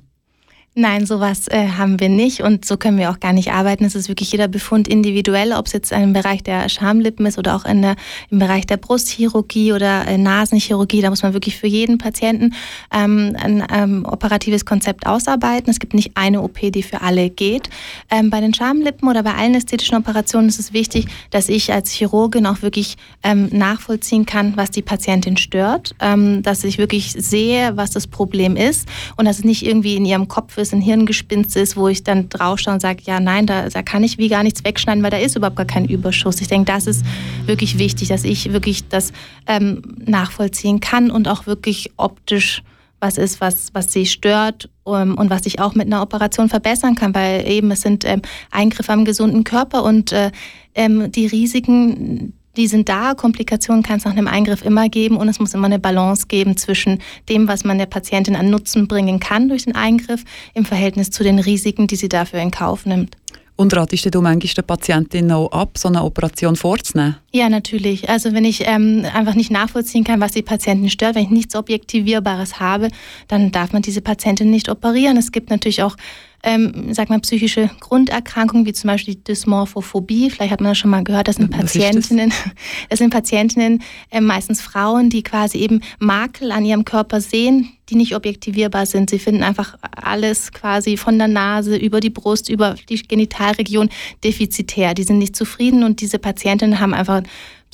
Nein, sowas äh, haben wir nicht und so können wir auch gar nicht arbeiten. Es ist wirklich jeder Befund individuell, ob es jetzt im Bereich der Schamlippen ist oder auch in der, im Bereich der Brustchirurgie oder äh, Nasenchirurgie. Da muss man wirklich für jeden Patienten ähm, ein ähm, operatives Konzept ausarbeiten. Es gibt nicht eine OP, die für alle geht. Ähm, bei den Schamlippen oder bei allen ästhetischen Operationen ist es wichtig, dass ich als Chirurgin auch wirklich ähm, nachvollziehen kann, was die Patientin stört, ähm, dass ich wirklich sehe, was das Problem ist und dass es nicht irgendwie in ihrem Kopf ist, ein Hirngespinst ist, wo ich dann draufschaue und sage, ja, nein, da, da kann ich wie gar nichts wegschneiden, weil da ist überhaupt gar kein Überschuss. Ich denke, das ist wirklich wichtig, dass ich wirklich das ähm, nachvollziehen kann und auch wirklich optisch was ist, was, was sie stört um, ähm, und was ich auch mit einer Operation verbessern kann, weil eben es sind ähm, Eingriffe am gesunden Körper und äh, ähm, die Risiken, die sind da. Komplikationen kann es nach einem Eingriff immer geben und es muss immer eine Balance geben zwischen dem, was man der Patientin an Nutzen bringen kann durch den Eingriff im Verhältnis zu den Risiken, die sie dafür in Kauf nimmt. Und ratest du manchmal der Patientin auch ab, so eine Operation vorzunehmen? Ja, natürlich. Also wenn ich ähm, einfach nicht nachvollziehen kann, was die Patientin stört, wenn ich nichts Objektivierbares habe, dann darf man diese Patientin nicht operieren. Es gibt natürlich auch ähm, sag mal, psychische Grunderkrankungen, wie zum Beispiel die Dysmorphophobie. Vielleicht hat man das schon mal gehört. Das sind Patientinnen, das? das? sind Patientinnen, äh, meistens Frauen, die quasi eben Makel an ihrem Körper sehen, die nicht objektivierbar sind. Sie finden einfach alles quasi von der Nase über die Brust, über die Genitalregion defizitär. Die sind nicht zufrieden und diese Patientinnen haben einfach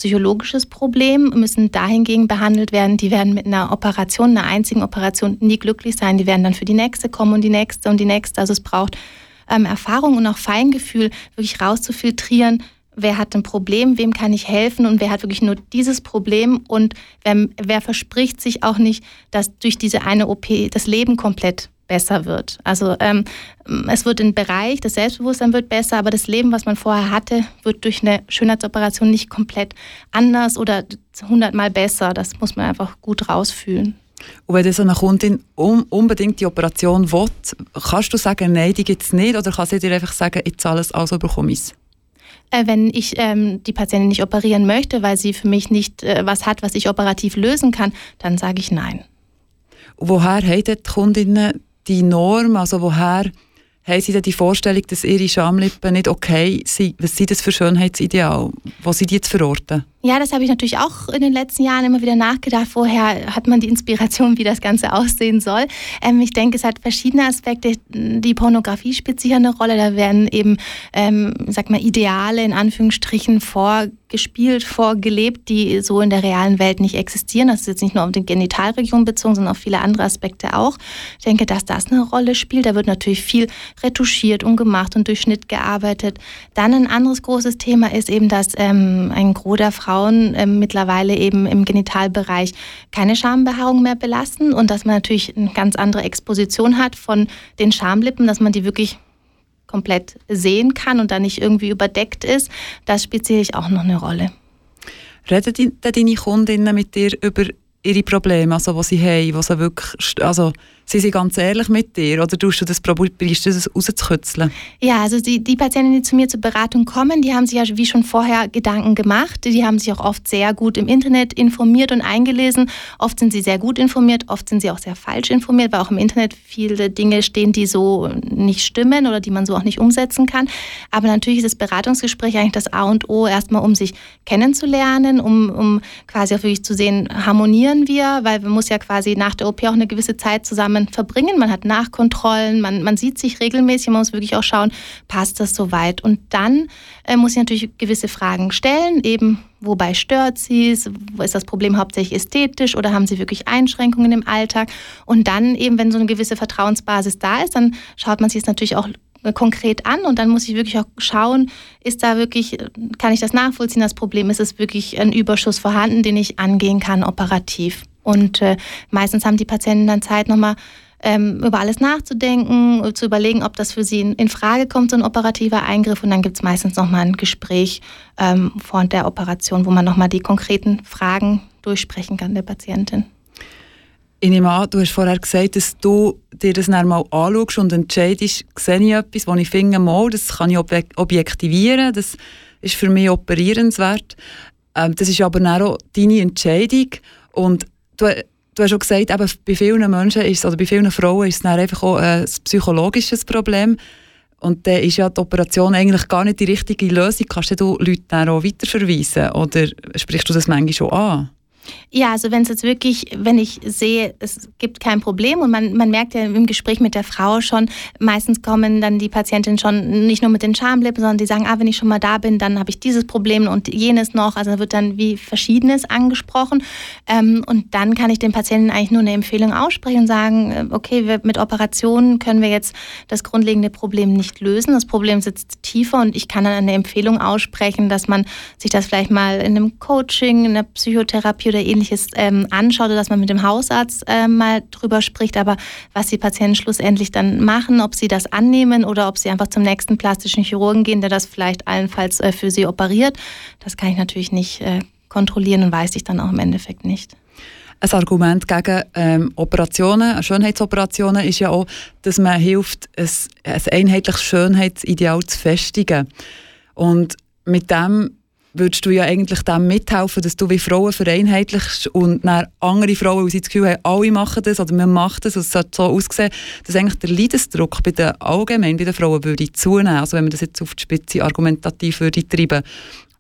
psychologisches Problem, müssen dahingegen behandelt werden. Die werden mit einer Operation, einer einzigen Operation nie glücklich sein. Die werden dann für die nächste kommen und die nächste und die nächste. Also es braucht ähm, Erfahrung und auch Feingefühl, wirklich rauszufiltrieren, wer hat ein Problem, wem kann ich helfen und wer hat wirklich nur dieses Problem und wer, wer verspricht sich auch nicht, dass durch diese eine OP das Leben komplett besser wird. Also ähm, es wird ein Bereich, das Selbstbewusstsein wird besser, aber das Leben, was man vorher hatte, wird durch eine Schönheitsoperation nicht komplett anders oder hundertmal besser. Das muss man einfach gut rausfühlen. Und wenn so eine Kundin unbedingt die Operation will, kannst du sagen, nein, die gibt es nicht, oder kann sie dir einfach sagen, ich zahle es, also bekomme ich? Äh, wenn ich ähm, die Patientin nicht operieren möchte, weil sie für mich nicht äh, was hat, was ich operativ lösen kann, dann sage ich nein. Woher haben die Kundinnen die Norm, also woher haben Sie denn die Vorstellung, dass Ihre Schamlippen nicht okay sind? Was sind das für Schönheitsideal? Wo sind die zu verorten? Ja, das habe ich natürlich auch in den letzten Jahren immer wieder nachgedacht. Woher hat man die Inspiration, wie das Ganze aussehen soll? Ähm, ich denke, es hat verschiedene Aspekte. Die Pornografie spielt sicher eine Rolle. Da werden eben, ähm, sag mal, Ideale in Anführungsstrichen vor gespielt, vorgelebt, die so in der realen Welt nicht existieren. Das ist jetzt nicht nur auf die Genitalregion bezogen, sondern auf viele andere Aspekte auch. Ich denke, dass das eine Rolle spielt. Da wird natürlich viel retuschiert und gemacht und durch Schnitt gearbeitet. Dann ein anderes großes Thema ist eben, dass ähm, ein Gros der Frauen ähm, mittlerweile eben im Genitalbereich keine Schambehaarung mehr belassen und dass man natürlich eine ganz andere Exposition hat von den Schamlippen, dass man die wirklich komplett sehen kann und da nicht irgendwie überdeckt ist, das spielt sicherlich auch noch eine Rolle. Reden deine Kundinnen mit dir über ihre Probleme, also was sie haben, was sie wirklich, also sind sie ganz ehrlich mit dir oder tust du das, probierst du das rauszukitzeln? Ja, also die, die Patienten, die zu mir zur Beratung kommen, die haben sich ja wie schon vorher Gedanken gemacht. Die haben sich auch oft sehr gut im Internet informiert und eingelesen. Oft sind sie sehr gut informiert, oft sind sie auch sehr falsch informiert, weil auch im Internet viele Dinge stehen, die so nicht stimmen oder die man so auch nicht umsetzen kann. Aber natürlich ist das Beratungsgespräch eigentlich das A und O, erstmal um sich kennenzulernen, um, um quasi auch wirklich zu sehen, harmonieren wir, weil man muss ja quasi nach der OP auch eine gewisse Zeit zusammen man verbringen. Man hat Nachkontrollen, man, man sieht sich regelmäßig, man muss wirklich auch schauen, passt das soweit. Und dann äh, muss ich natürlich gewisse Fragen stellen, eben wobei stört sie es, ist das Problem hauptsächlich ästhetisch oder haben sie wirklich Einschränkungen im Alltag. Und dann eben, wenn so eine gewisse Vertrauensbasis da ist, dann schaut man sich es natürlich auch konkret an und dann muss ich wirklich auch schauen, ist da wirklich, kann ich das nachvollziehen, das Problem, ist es wirklich ein Überschuss vorhanden, den ich angehen kann operativ. Und äh, meistens haben die Patienten dann Zeit, nochmal ähm, über alles nachzudenken, zu überlegen, ob das für sie in, in Frage kommt, so ein operativer Eingriff. Und dann gibt es meistens nochmal ein Gespräch ähm, vor der Operation, wo man nochmal die konkreten Fragen durchsprechen kann der Patientin. Ich nehme an, du hast vorher gesagt, dass du dir das dann mal anschaust und entscheidest, sehe ich etwas, wo ich finde, mal, das kann ich objektivieren, das ist für mich operierenswert. Ähm, das ist aber dann auch deine Entscheidung und du, du hast schon gesagt, eben bei vielen Menschen ist, oder bei vielen Frauen ist es dann einfach auch ein psychologisches Problem. Und dann ist ja die Operation eigentlich gar nicht die richtige Lösung. Kannst du Leute dann auch weiterverweisen oder sprichst du das manchmal schon an? Ja, also wenn es jetzt wirklich, wenn ich sehe, es gibt kein Problem und man, man merkt ja im Gespräch mit der Frau schon, meistens kommen dann die Patientinnen schon nicht nur mit den Schamlippen, sondern die sagen, ah, wenn ich schon mal da bin, dann habe ich dieses Problem und jenes noch. Also wird dann wie Verschiedenes angesprochen. Ähm, und dann kann ich den Patienten eigentlich nur eine Empfehlung aussprechen und sagen, äh, okay, wir, mit Operationen können wir jetzt das grundlegende Problem nicht lösen. Das Problem sitzt tiefer und ich kann dann eine Empfehlung aussprechen, dass man sich das vielleicht mal in einem Coaching, in einer Psychotherapie oder ähnliches ähm, anschaut oder dass man mit dem Hausarzt äh, mal drüber spricht. Aber was die Patienten schlussendlich dann machen, ob sie das annehmen oder ob sie einfach zum nächsten plastischen Chirurgen gehen, der das vielleicht allenfalls äh, für sie operiert, das kann ich natürlich nicht äh, kontrollieren und weiß ich dann auch im Endeffekt nicht. Ein Argument gegen ähm, Operationen, Schönheitsoperationen, ist ja auch, dass man hilft, ein, ein einheitliches Schönheitsideal zu festigen. Und mit dem würdest du ja eigentlich dem mithelfen, dass du wie Frauen vereinheitlichst und dann andere Frauen, die das Gefühl haben, alle machen das oder wir machen das und es sollte so aussehen, dass eigentlich der Leidensdruck bei den allgemein bei den Frauen würde zunehmen, also wenn man das jetzt auf die Spitze argumentativ würde treiben.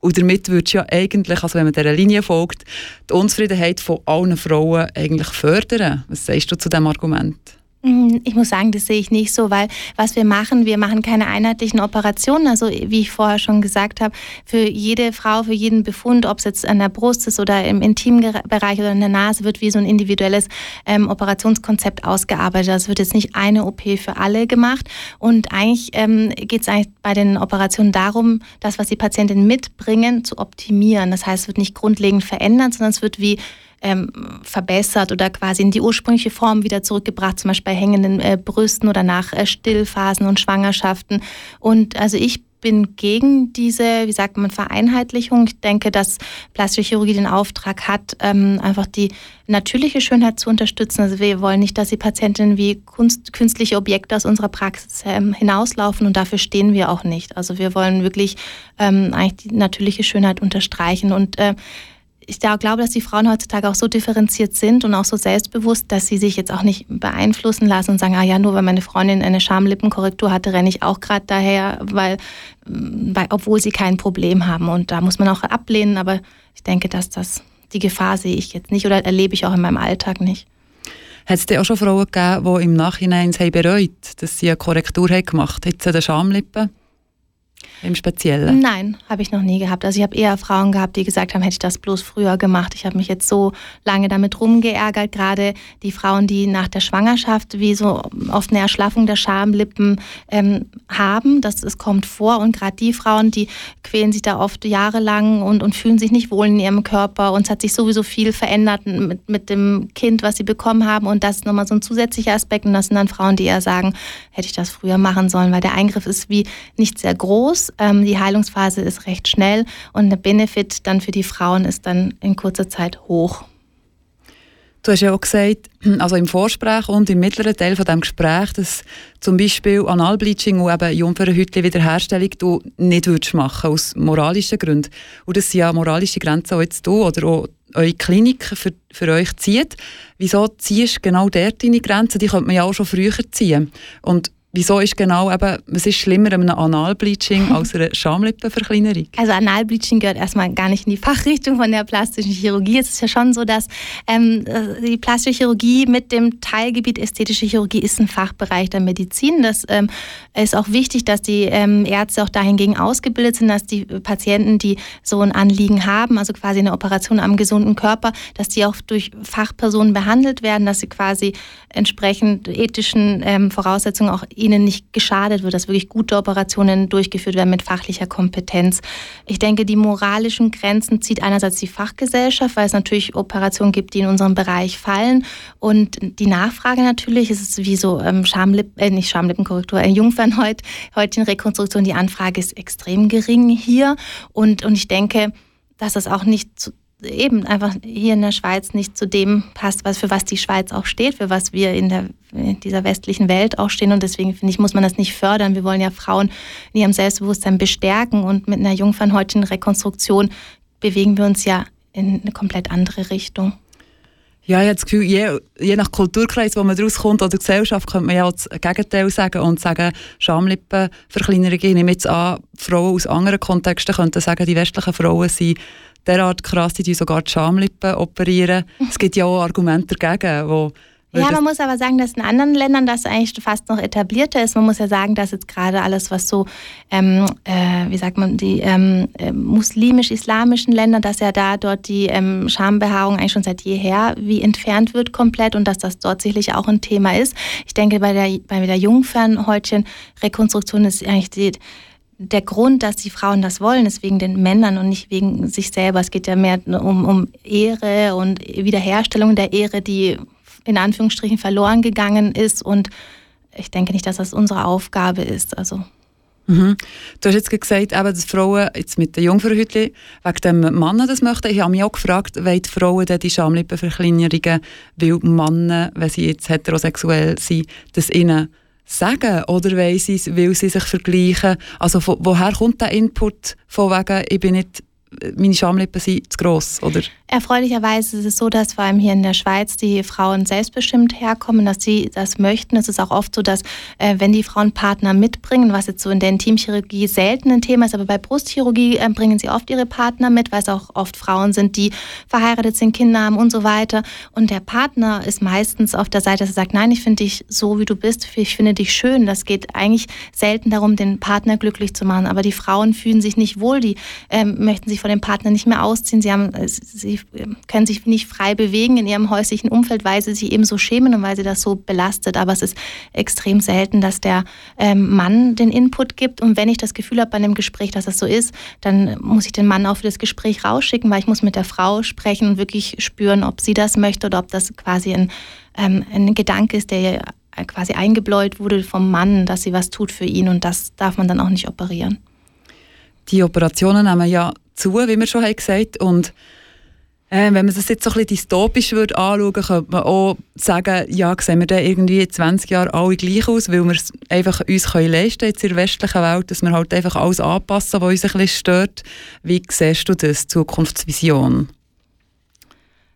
Und damit würdest du ja eigentlich, also wenn man dieser Linie folgt, die Unzufriedenheit von allen Frauen eigentlich fördern. Was sagst du zu diesem Argument? Mm, ich muss sagen, das sehe ich nicht so, weil was wir machen, wir machen keine einheitlichen Operationen. Also wie ich vorher schon gesagt habe, für jede Frau, für jeden Befund, ob es jetzt an der Brust ist oder im Intimbereich oder in der Nase, wird wie so ein individuelles ähm, Operationskonzept ausgearbeitet. Es wird jetzt nicht eine OP für alle gemacht. Und eigentlich ähm, geht es eigentlich bei den Operationen darum, das, was die Patientinnen mitbringen, zu optimieren. Das heißt, es wird nicht grundlegend verändert, sondern es wird wie ähm, verbessert oder quasi in die ursprüngliche Form wieder zurückgebracht, zum Beispiel bei hängenden äh, Brüsten oder nach äh, Stillphasen und Schwangerschaften. Und also ich bin gegen diese, wie sagt man, Vereinheitlichung. Ich denke, dass plastische Chirurgie den Auftrag hat, ähm, einfach die natürliche Schönheit zu unterstützen. Also wir wollen nicht, dass die Patientinnen wie Kunst, künstliche Objekte aus unserer Praxis ähm, hinauslaufen und dafür stehen wir auch nicht. Also wir wollen wirklich ähm, eigentlich die natürliche Schönheit unterstreichen und ich glaube, dass die Frauen heutzutage auch so differenziert sind und auch so selbstbewusst, dass sie sich jetzt auch nicht beeinflussen lassen und sagen, ah ja, nur weil meine Freundin eine Schamlippenkorrektur hatte, renne ich auch gerade daher, weil, mm, weil, obwohl sie kein Problem haben. Und da muss man auch ablehnen, aber ich denke, dass das die Gefahr sehe ich jetzt nicht oder erlebe ich auch in meinem Alltag nicht. Hat es auch schon Frauen gegeben, die im Nachhinein bereut, dass sie eine Korrektur gemacht haben, jetzt an den Schamlippen? Im Speziellen? Nein, habe ich noch nie gehabt. Also ich habe eher Frauen gehabt, die gesagt haben, hätte ich das bloß früher gemacht. Ich habe mich jetzt so lange damit rumgeärgert. Gerade die Frauen, die nach der Schwangerschaft wie so oft eine Erschlaffung der Schamlippen ähm, haben, das, das kommt vor. Und gerade die Frauen, die quälen sich da oft jahrelang und, und fühlen sich nicht wohl in ihrem Körper. Und es hat sich sowieso viel verändert mit, mit dem Kind, was sie bekommen haben. Und das ist nochmal so ein zusätzlicher Aspekt. Und das sind dann Frauen, die eher sagen, hätte ich das früher machen sollen, weil der Eingriff ist wie nicht sehr groß. Ähm, die Heilungsphase ist recht schnell und der Benefit dann für die Frauen ist dann in kurzer Zeit hoch. Du hast ja auch gesagt, also im Vorgespräch und im mittleren Teil von dem Gespräch, dass zum Beispiel Analbleaching und eben Jungfernhütli Wiederherstellung du nicht würdest machen aus moralischen Gründen. Und das sind ja moralische Grenzen, die jetzt du oder auch eure Klinik für, für euch zieht. Wieso ziehst du genau dort deine Grenzen? Die könnte man ja auch schon früher ziehen. Und Wieso ist genau eben, was ist schlimmer einem Analbleaching als einer Schamlippenverkleinerung? Also Analbleaching gehört erstmal gar nicht in die Fachrichtung von der plastischen Chirurgie. Es ist ja schon so, dass ähm, die plastische Chirurgie mit dem Teilgebiet ästhetische Chirurgie ist ein Fachbereich der Medizin. Das ähm, ist auch wichtig, dass die ähm, Ärzte auch dahingegen ausgebildet sind, dass die Patienten, die so ein Anliegen haben, also quasi eine Operation am gesunden Körper, dass die auch durch Fachpersonen behandelt werden, dass sie quasi entsprechend ethischen ähm, Voraussetzungen auch ihnen nicht geschadet wird, dass wirklich gute Operationen durchgeführt werden mit fachlicher Kompetenz. Ich denke, die moralischen Grenzen zieht einerseits die Fachgesellschaft, weil es natürlich Operationen gibt, die in unseren Bereich fallen. Und die Nachfrage natürlich, ist es wie so ähm, Schamlippen, äh, nicht Schamlippenkorrektur, äh, Jungfernhäutchenrekonstruktion, die Anfrage ist extrem gering hier. Und, und ich denke, dass das auch nicht zu, eben einfach hier in der Schweiz nicht zu dem passt, was für was die Schweiz auch steht, für was wir in, der, in dieser westlichen Welt auch stehen. Und deswegen finde ich, muss man das nicht fördern. Wir wollen ja Frauen in ihrem Selbstbewusstsein bestärken und mit einer Jungfernhäutchenrekonstruktion bewegen wir uns ja in eine komplett andere Richtung. Ja, ich habe das Gefühl, je, je nach Kulturkreis, wo man rauskommt oder Gesellschaft, könnte man ja auch das Gegenteil sagen und sagen, Schamlippenverkleinerung. Ich nehme jetzt an, Frauen aus anderen Kontexten könnten sagen, die westlichen Frauen sind derart krass, die sogar die Schamlippen operieren. Es gibt ja auch Argumente dagegen, wo ja, man muss aber sagen, dass in anderen Ländern das eigentlich fast noch etablierter ist. Man muss ja sagen, dass jetzt gerade alles, was so, ähm, äh, wie sagt man, die ähm, äh, muslimisch-islamischen Länder, dass ja da dort die ähm, Schambehaarung eigentlich schon seit jeher wie entfernt wird komplett und dass das dort sicherlich auch ein Thema ist. Ich denke, bei der, bei der Jungfernhäutchenrekonstruktion ist eigentlich die der Grund, dass die Frauen das wollen, ist wegen den Männern und nicht wegen sich selber. Es geht ja mehr um, um Ehre und Wiederherstellung der Ehre, die in Anführungsstrichen verloren gegangen ist. Und ich denke nicht, dass das unsere Aufgabe ist. Also. Mhm. Du hast jetzt gesagt, eben, dass Frauen jetzt mit den Jungfernhütchen wegen dem Mann das möchten. Ich habe mich auch gefragt, wollen die Frauen denn die Schamlippenverkleinerungen, weil Männer, wenn sie jetzt heterosexuell sind, das ihnen sagen oder weil sie, weil sie sich vergleichen? Also woher kommt der Input von wegen, ich bin nicht meine Schamlippen sind zu gross, oder? Erfreulicherweise ist es so, dass vor allem hier in der Schweiz die Frauen selbstbestimmt herkommen, dass sie das möchten. Es ist auch oft so, dass äh, wenn die Frauen Partner mitbringen, was jetzt so in der Intimchirurgie selten ein Thema ist, aber bei Brustchirurgie äh, bringen sie oft ihre Partner mit, weil es auch oft Frauen sind, die verheiratet sind, Kinder haben und so weiter. Und der Partner ist meistens auf der Seite, dass er sagt, nein, ich finde dich so, wie du bist, ich finde dich schön. Das geht eigentlich selten darum, den Partner glücklich zu machen. Aber die Frauen fühlen sich nicht wohl, die ähm, möchten sich von dem Partner nicht mehr ausziehen. Sie, haben, sie können sich nicht frei bewegen in ihrem häuslichen Umfeld, weil sie sich eben so schämen und weil sie das so belastet. Aber es ist extrem selten, dass der ähm, Mann den Input gibt. Und wenn ich das Gefühl habe bei einem Gespräch, dass das so ist, dann muss ich den Mann auch für das Gespräch rausschicken, weil ich muss mit der Frau sprechen und wirklich spüren, ob sie das möchte oder ob das quasi ein, ähm, ein Gedanke ist, der quasi eingebläut wurde vom Mann, dass sie was tut für ihn und das darf man dann auch nicht operieren. Die Operationen nehmen ja zu, wie wir schon haben gesagt und äh, wenn man das jetzt so ein bisschen dystopisch würde anschauen könnte man auch sagen, ja, sehen wir dann irgendwie in 20 Jahren alle gleich aus, weil wir es einfach uns können leisten jetzt in der westlichen Welt, dass wir halt einfach alles anpassen, was uns ein bisschen stört. Wie siehst du das, Zukunftsvision?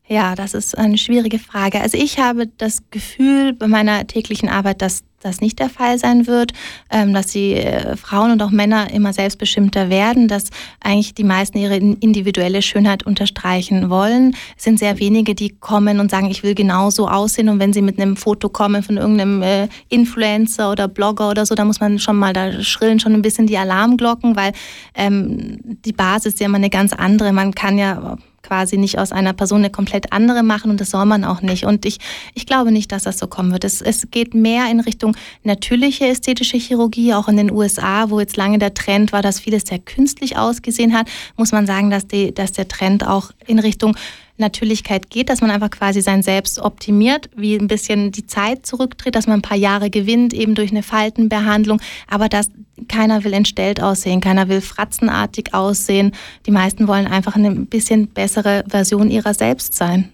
Ja, das ist eine schwierige Frage. Also ich habe das Gefühl bei meiner täglichen Arbeit, dass das nicht der Fall sein wird, ähm, dass die äh, Frauen und auch Männer immer selbstbestimmter werden, dass eigentlich die meisten ihre individuelle Schönheit unterstreichen wollen. Es sind sehr wenige, die kommen und sagen, ich will genauso aussehen und wenn sie mit einem Foto kommen von irgendeinem äh, Influencer oder Blogger oder so, da muss man schon mal, da schrillen schon ein bisschen die Alarmglocken, weil ähm, die Basis ist ja immer eine ganz andere. Man kann ja quasi nicht aus einer Person eine komplett andere machen und das soll man auch nicht. Und ich, ich glaube nicht, dass das so kommen wird. Es, es geht mehr in Richtung natürliche ästhetische Chirurgie, auch in den USA, wo jetzt lange der Trend war, dass vieles sehr künstlich ausgesehen hat, muss man sagen, dass, die, dass der Trend auch in Richtung Natürlichkeit geht, dass man einfach quasi sein Selbst optimiert, wie ein bisschen die Zeit zurücktritt, dass man ein paar Jahre gewinnt, eben durch eine Faltenbehandlung, aber dass keiner will entstellt aussehen, keiner will fratzenartig aussehen. Die meisten wollen einfach eine bisschen bessere Version ihrer selbst sein.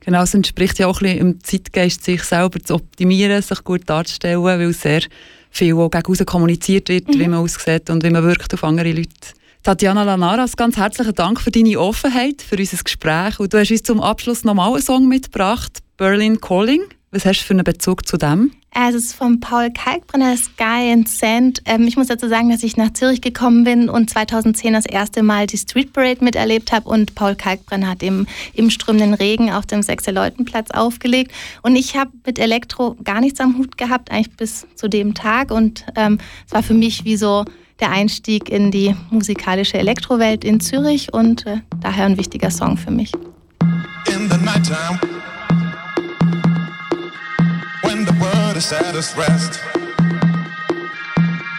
Genau, es entspricht ja auch ein bisschen im Zeitgeist, sich selber zu optimieren, sich gut darzustellen, weil sehr viel auch gegen kommuniziert wird, mhm. wie man aussieht und wie man wirkt auf andere Leute. Tatjana Lanaras, ganz herzlichen Dank für deine Offenheit, für unser Gespräch. Und du hast uns zum Abschluss nochmal einen Song mitgebracht, Berlin Calling. Was hast du für einen Bezug zu dem? Also es ist von Paul Kalkbrenner, Sky and Sand. Ähm, ich muss dazu sagen, dass ich nach Zürich gekommen bin und 2010 das erste Mal die Street Parade miterlebt habe und Paul Kalkbrenner hat im, im strömenden Regen auf dem Sechser-Leuten-Platz aufgelegt. Und ich habe mit Elektro gar nichts am Hut gehabt, eigentlich bis zu dem Tag. Und ähm, es war für mich wie so der Einstieg in die musikalische Elektrowelt in Zürich und äh, daher ein wichtiger Song für mich. In the nighttime, when the world is at its rest,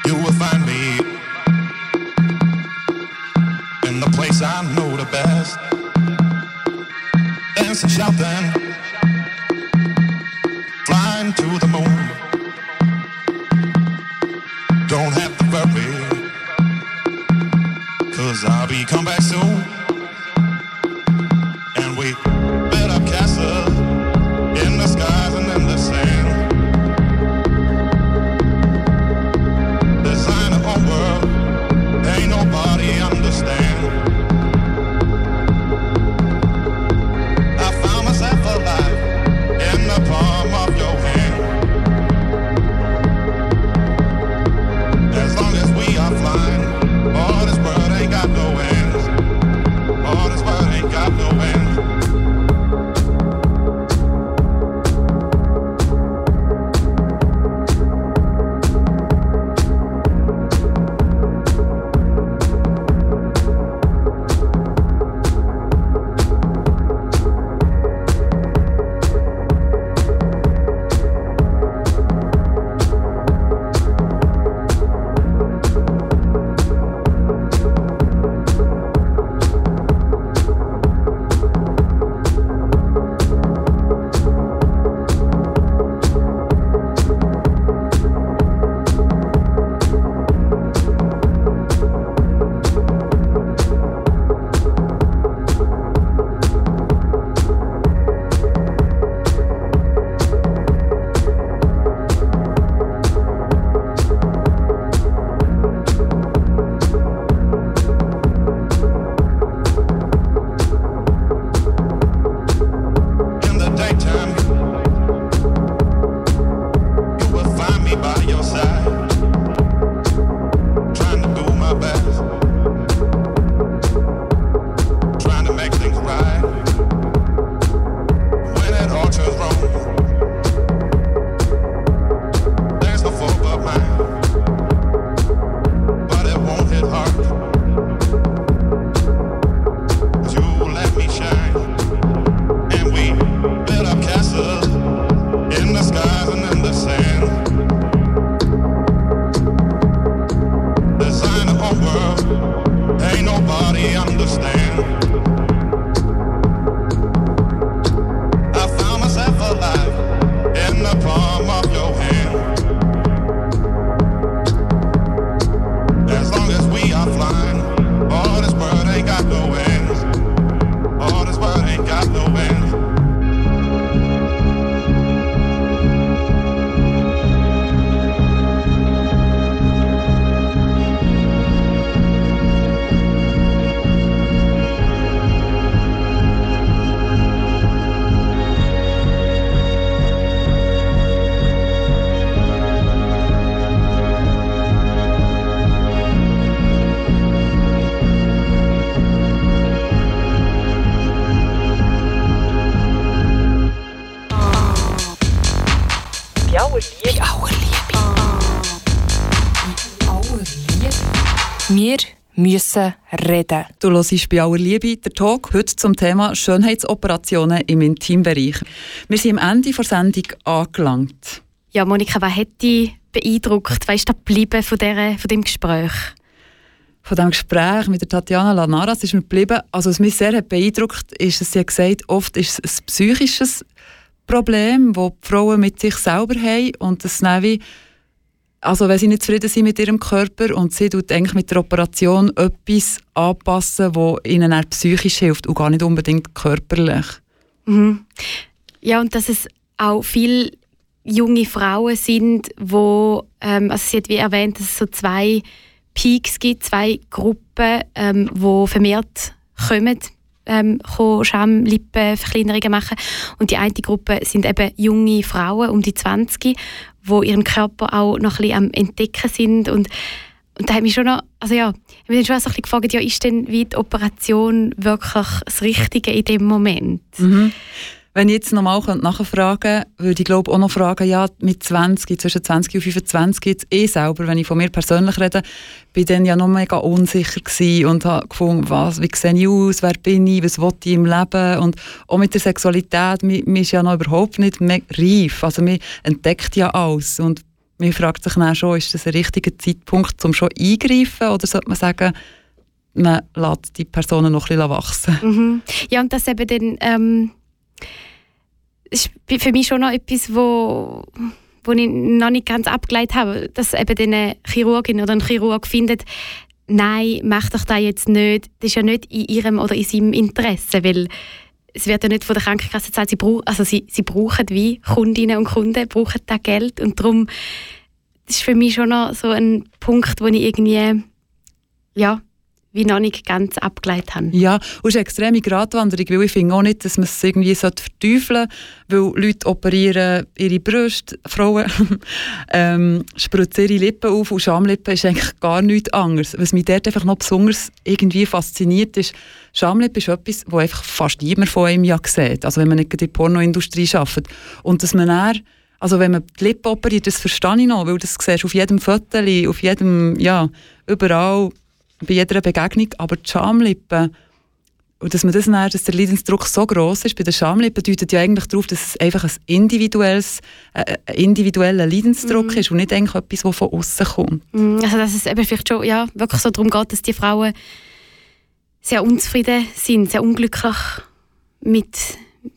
you will find me in the place I know the best. Dancing, shouting, müssen reden. Du hörst bei aller Liebe der Talk heute zum Thema Schönheitsoperationen im Intimbereich. Wir sind am Ende der Sendung angelangt. Ja, Monika, was hat dich beeindruckt? Was ist da geblieben von, dieser, von dem Gespräch? Von dem Gespräch mit der Tatjana Lanaras ist mir geblieben, also was mich sehr hat beeindruckt ist, dass sie hat gesagt oft ist es ein psychisches Problem, das die Frauen mit sich selber haben und das wie also wenn sie nicht zufrieden sind mit ihrem Körper und sie tut eigentlich mit der Operation etwas anpassen, wo ihnen auch psychisch hilft und gar nicht unbedingt körperlich. Mhm. Ja, und dass es auch viele junge Frauen sind, wo, ähm, also sie hat wie erwähnt, dass es so zwei Peaks gibt, zwei Gruppen, ähm, wo vermehrt kommen ähm, Schamlippenverkleinerungen machen. Und die eine Gruppe sind eben junge Frauen um die 20, wo ihren Körper auch noch ein bisschen am entdecken sind und und da hat mich schon noch, also ja, ich mich schon bisschen gefragt, ja, ist denn wie die Operation wirklich das Richtige in dem Moment? Mhm. Wenn ich jetzt nochmal nachfragen würde ich glaube auch noch fragen, ja, mit 20, zwischen 20 und 25, jetzt eh selber, wenn ich von mir persönlich rede, bin dann ja noch mega unsicher gewesen und habe gefunden, was, wie sehe ich aus, wer bin ich, was will ich im Leben und auch mit der Sexualität, man, ist ja noch überhaupt nicht reif, also man entdeckt ja alles und man fragt sich dann schon, ist das ein richtiger Zeitpunkt, um schon eingreifen oder sollte man sagen, man lässt die Personen noch ein bisschen wachsen? Mhm. Ja, und das eben dann... Ähm ist für mich schon noch etwas, wo, wo ich noch nicht ganz abgeleitet habe, dass eben eine Chirurgin oder ein Chirurg findet, nein, mach doch das jetzt nicht. Das ist ja nicht in ihrem oder in seinem Interesse, weil es wird ja nicht von der Krankenkasse gesagt, sie, brauch, also sie, sie brauchen wie Kundinnen und Kunden, brauchen das Geld und darum ist für mich schon noch so ein Punkt, wo ich irgendwie ja, wie noch nicht ganz abgeleitet haben. Ja, und es ist eine extreme Gratwanderung, weil ich finde auch nicht, dass man es irgendwie verteufeln sollte, weil Leute operieren ihre Brüste, Frauen ähm, spritzen ihre Lippen auf und Schamlippen ist eigentlich gar nichts anderes. Was mich dort einfach noch besonders irgendwie fasziniert ist, Schamlippen ist etwas, wo einfach fast niemand von einem ja sieht, also wenn man nicht in der Pornoindustrie arbeitet. Und dass man dann also wenn man die Lippen operiert, das verstehe ich noch, weil das siehst du auf jedem Foto, auf jedem, ja, überall bei jeder Begegnung, aber die Schamlippen, und dass, man das dann, dass der Leidensdruck so groß ist bei den Schamlippen, deutet ja eigentlich darauf, dass es einfach ein, individuelles, äh, ein individueller Leidensdruck mm. ist und nicht eigentlich etwas, das von außen kommt. Mm, also dass es eben vielleicht schon ja, wirklich so darum geht, dass die Frauen sehr unzufrieden sind, sehr unglücklich mit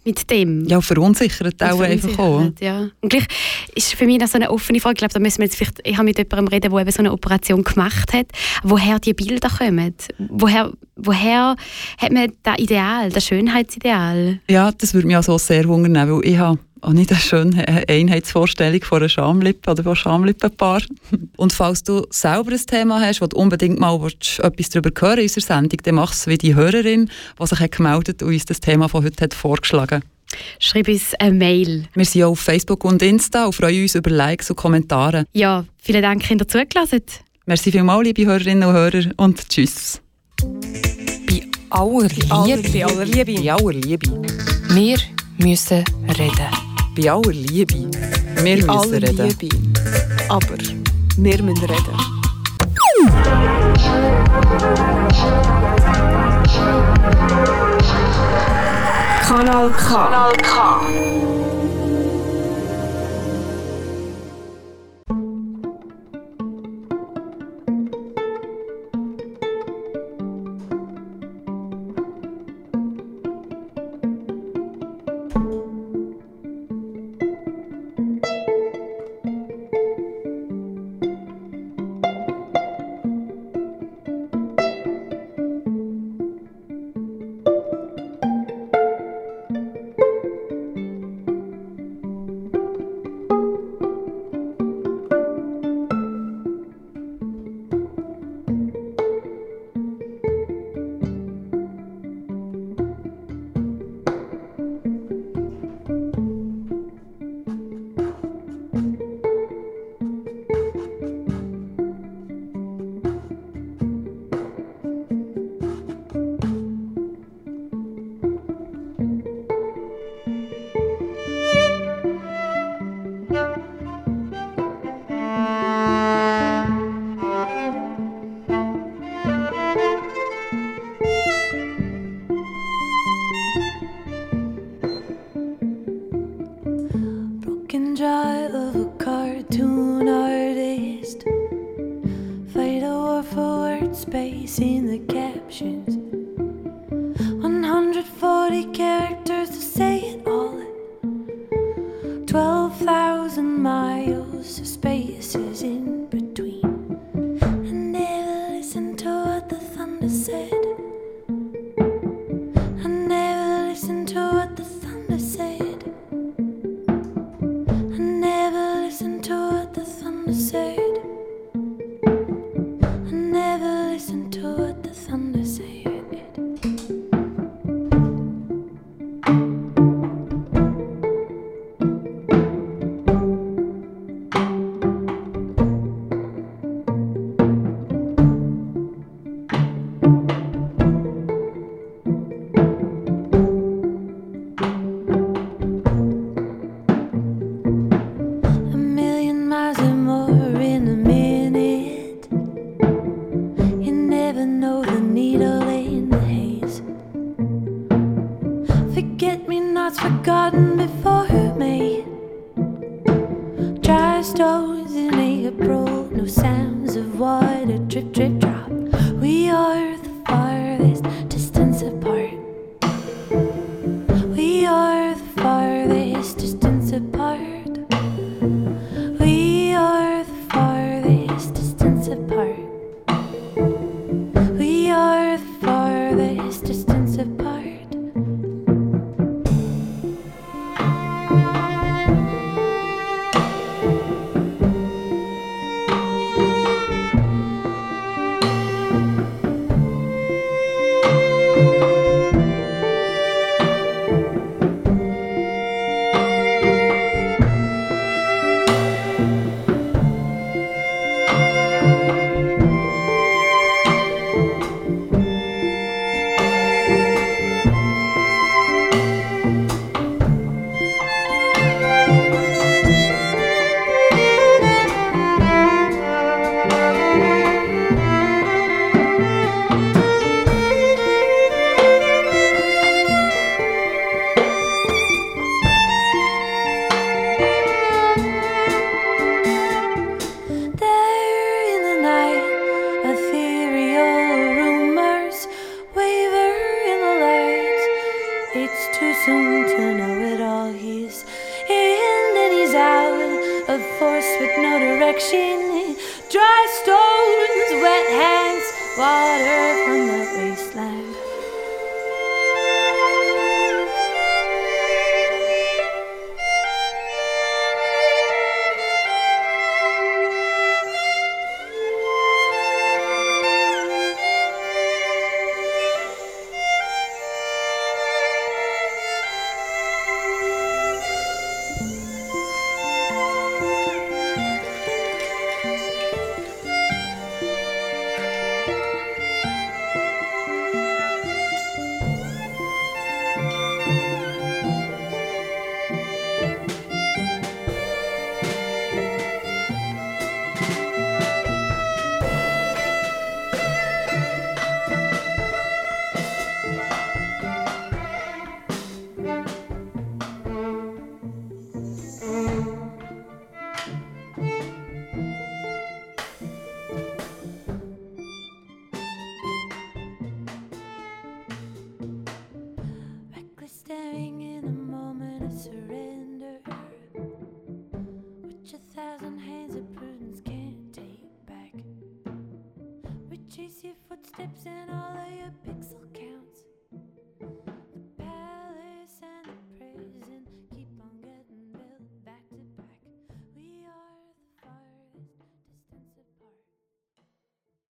mit dem. Ja, verunsichert auch einfach auch. Ja. Und gleich ist für mich noch so eine offene Frage, ich glaube, da müssen wir jetzt vielleicht, ich habe mit jemandem reden, der eben so eine Operation gemacht hat, woher die Bilder kommen. Woher, woher hat man das Ideal, das Schönheitsideal? Ja, das würde mich auch so sehr wundern, weil ich habe auch nicht eine schöne Einheitsvorstellung von einer Schamlippe oder von Schamlippenpaar. Und falls du selber ein Thema hast, wo du unbedingt mal willst, etwas darüber hören in unserer Sendung, dann mach es wie die Hörerin, die sich hat gemeldet und uns das Thema von heute hat vorgeschlagen Schreib uns eine Mail. Wir sind auch auf Facebook und Insta und freuen uns über Likes und Kommentare. Ja, vielen Dank, dass ihr zugelassen Merci vielmals, liebe Hörerinnen und Hörer, und tschüss. Bei aller Liebe. Bei aller Liebe. Bei aller Liebe. Wir müssen reden bei aller Liebe. Wir bei müssen reden. Liebe. Aber wir müssen reden. Kanal K. Kanal K.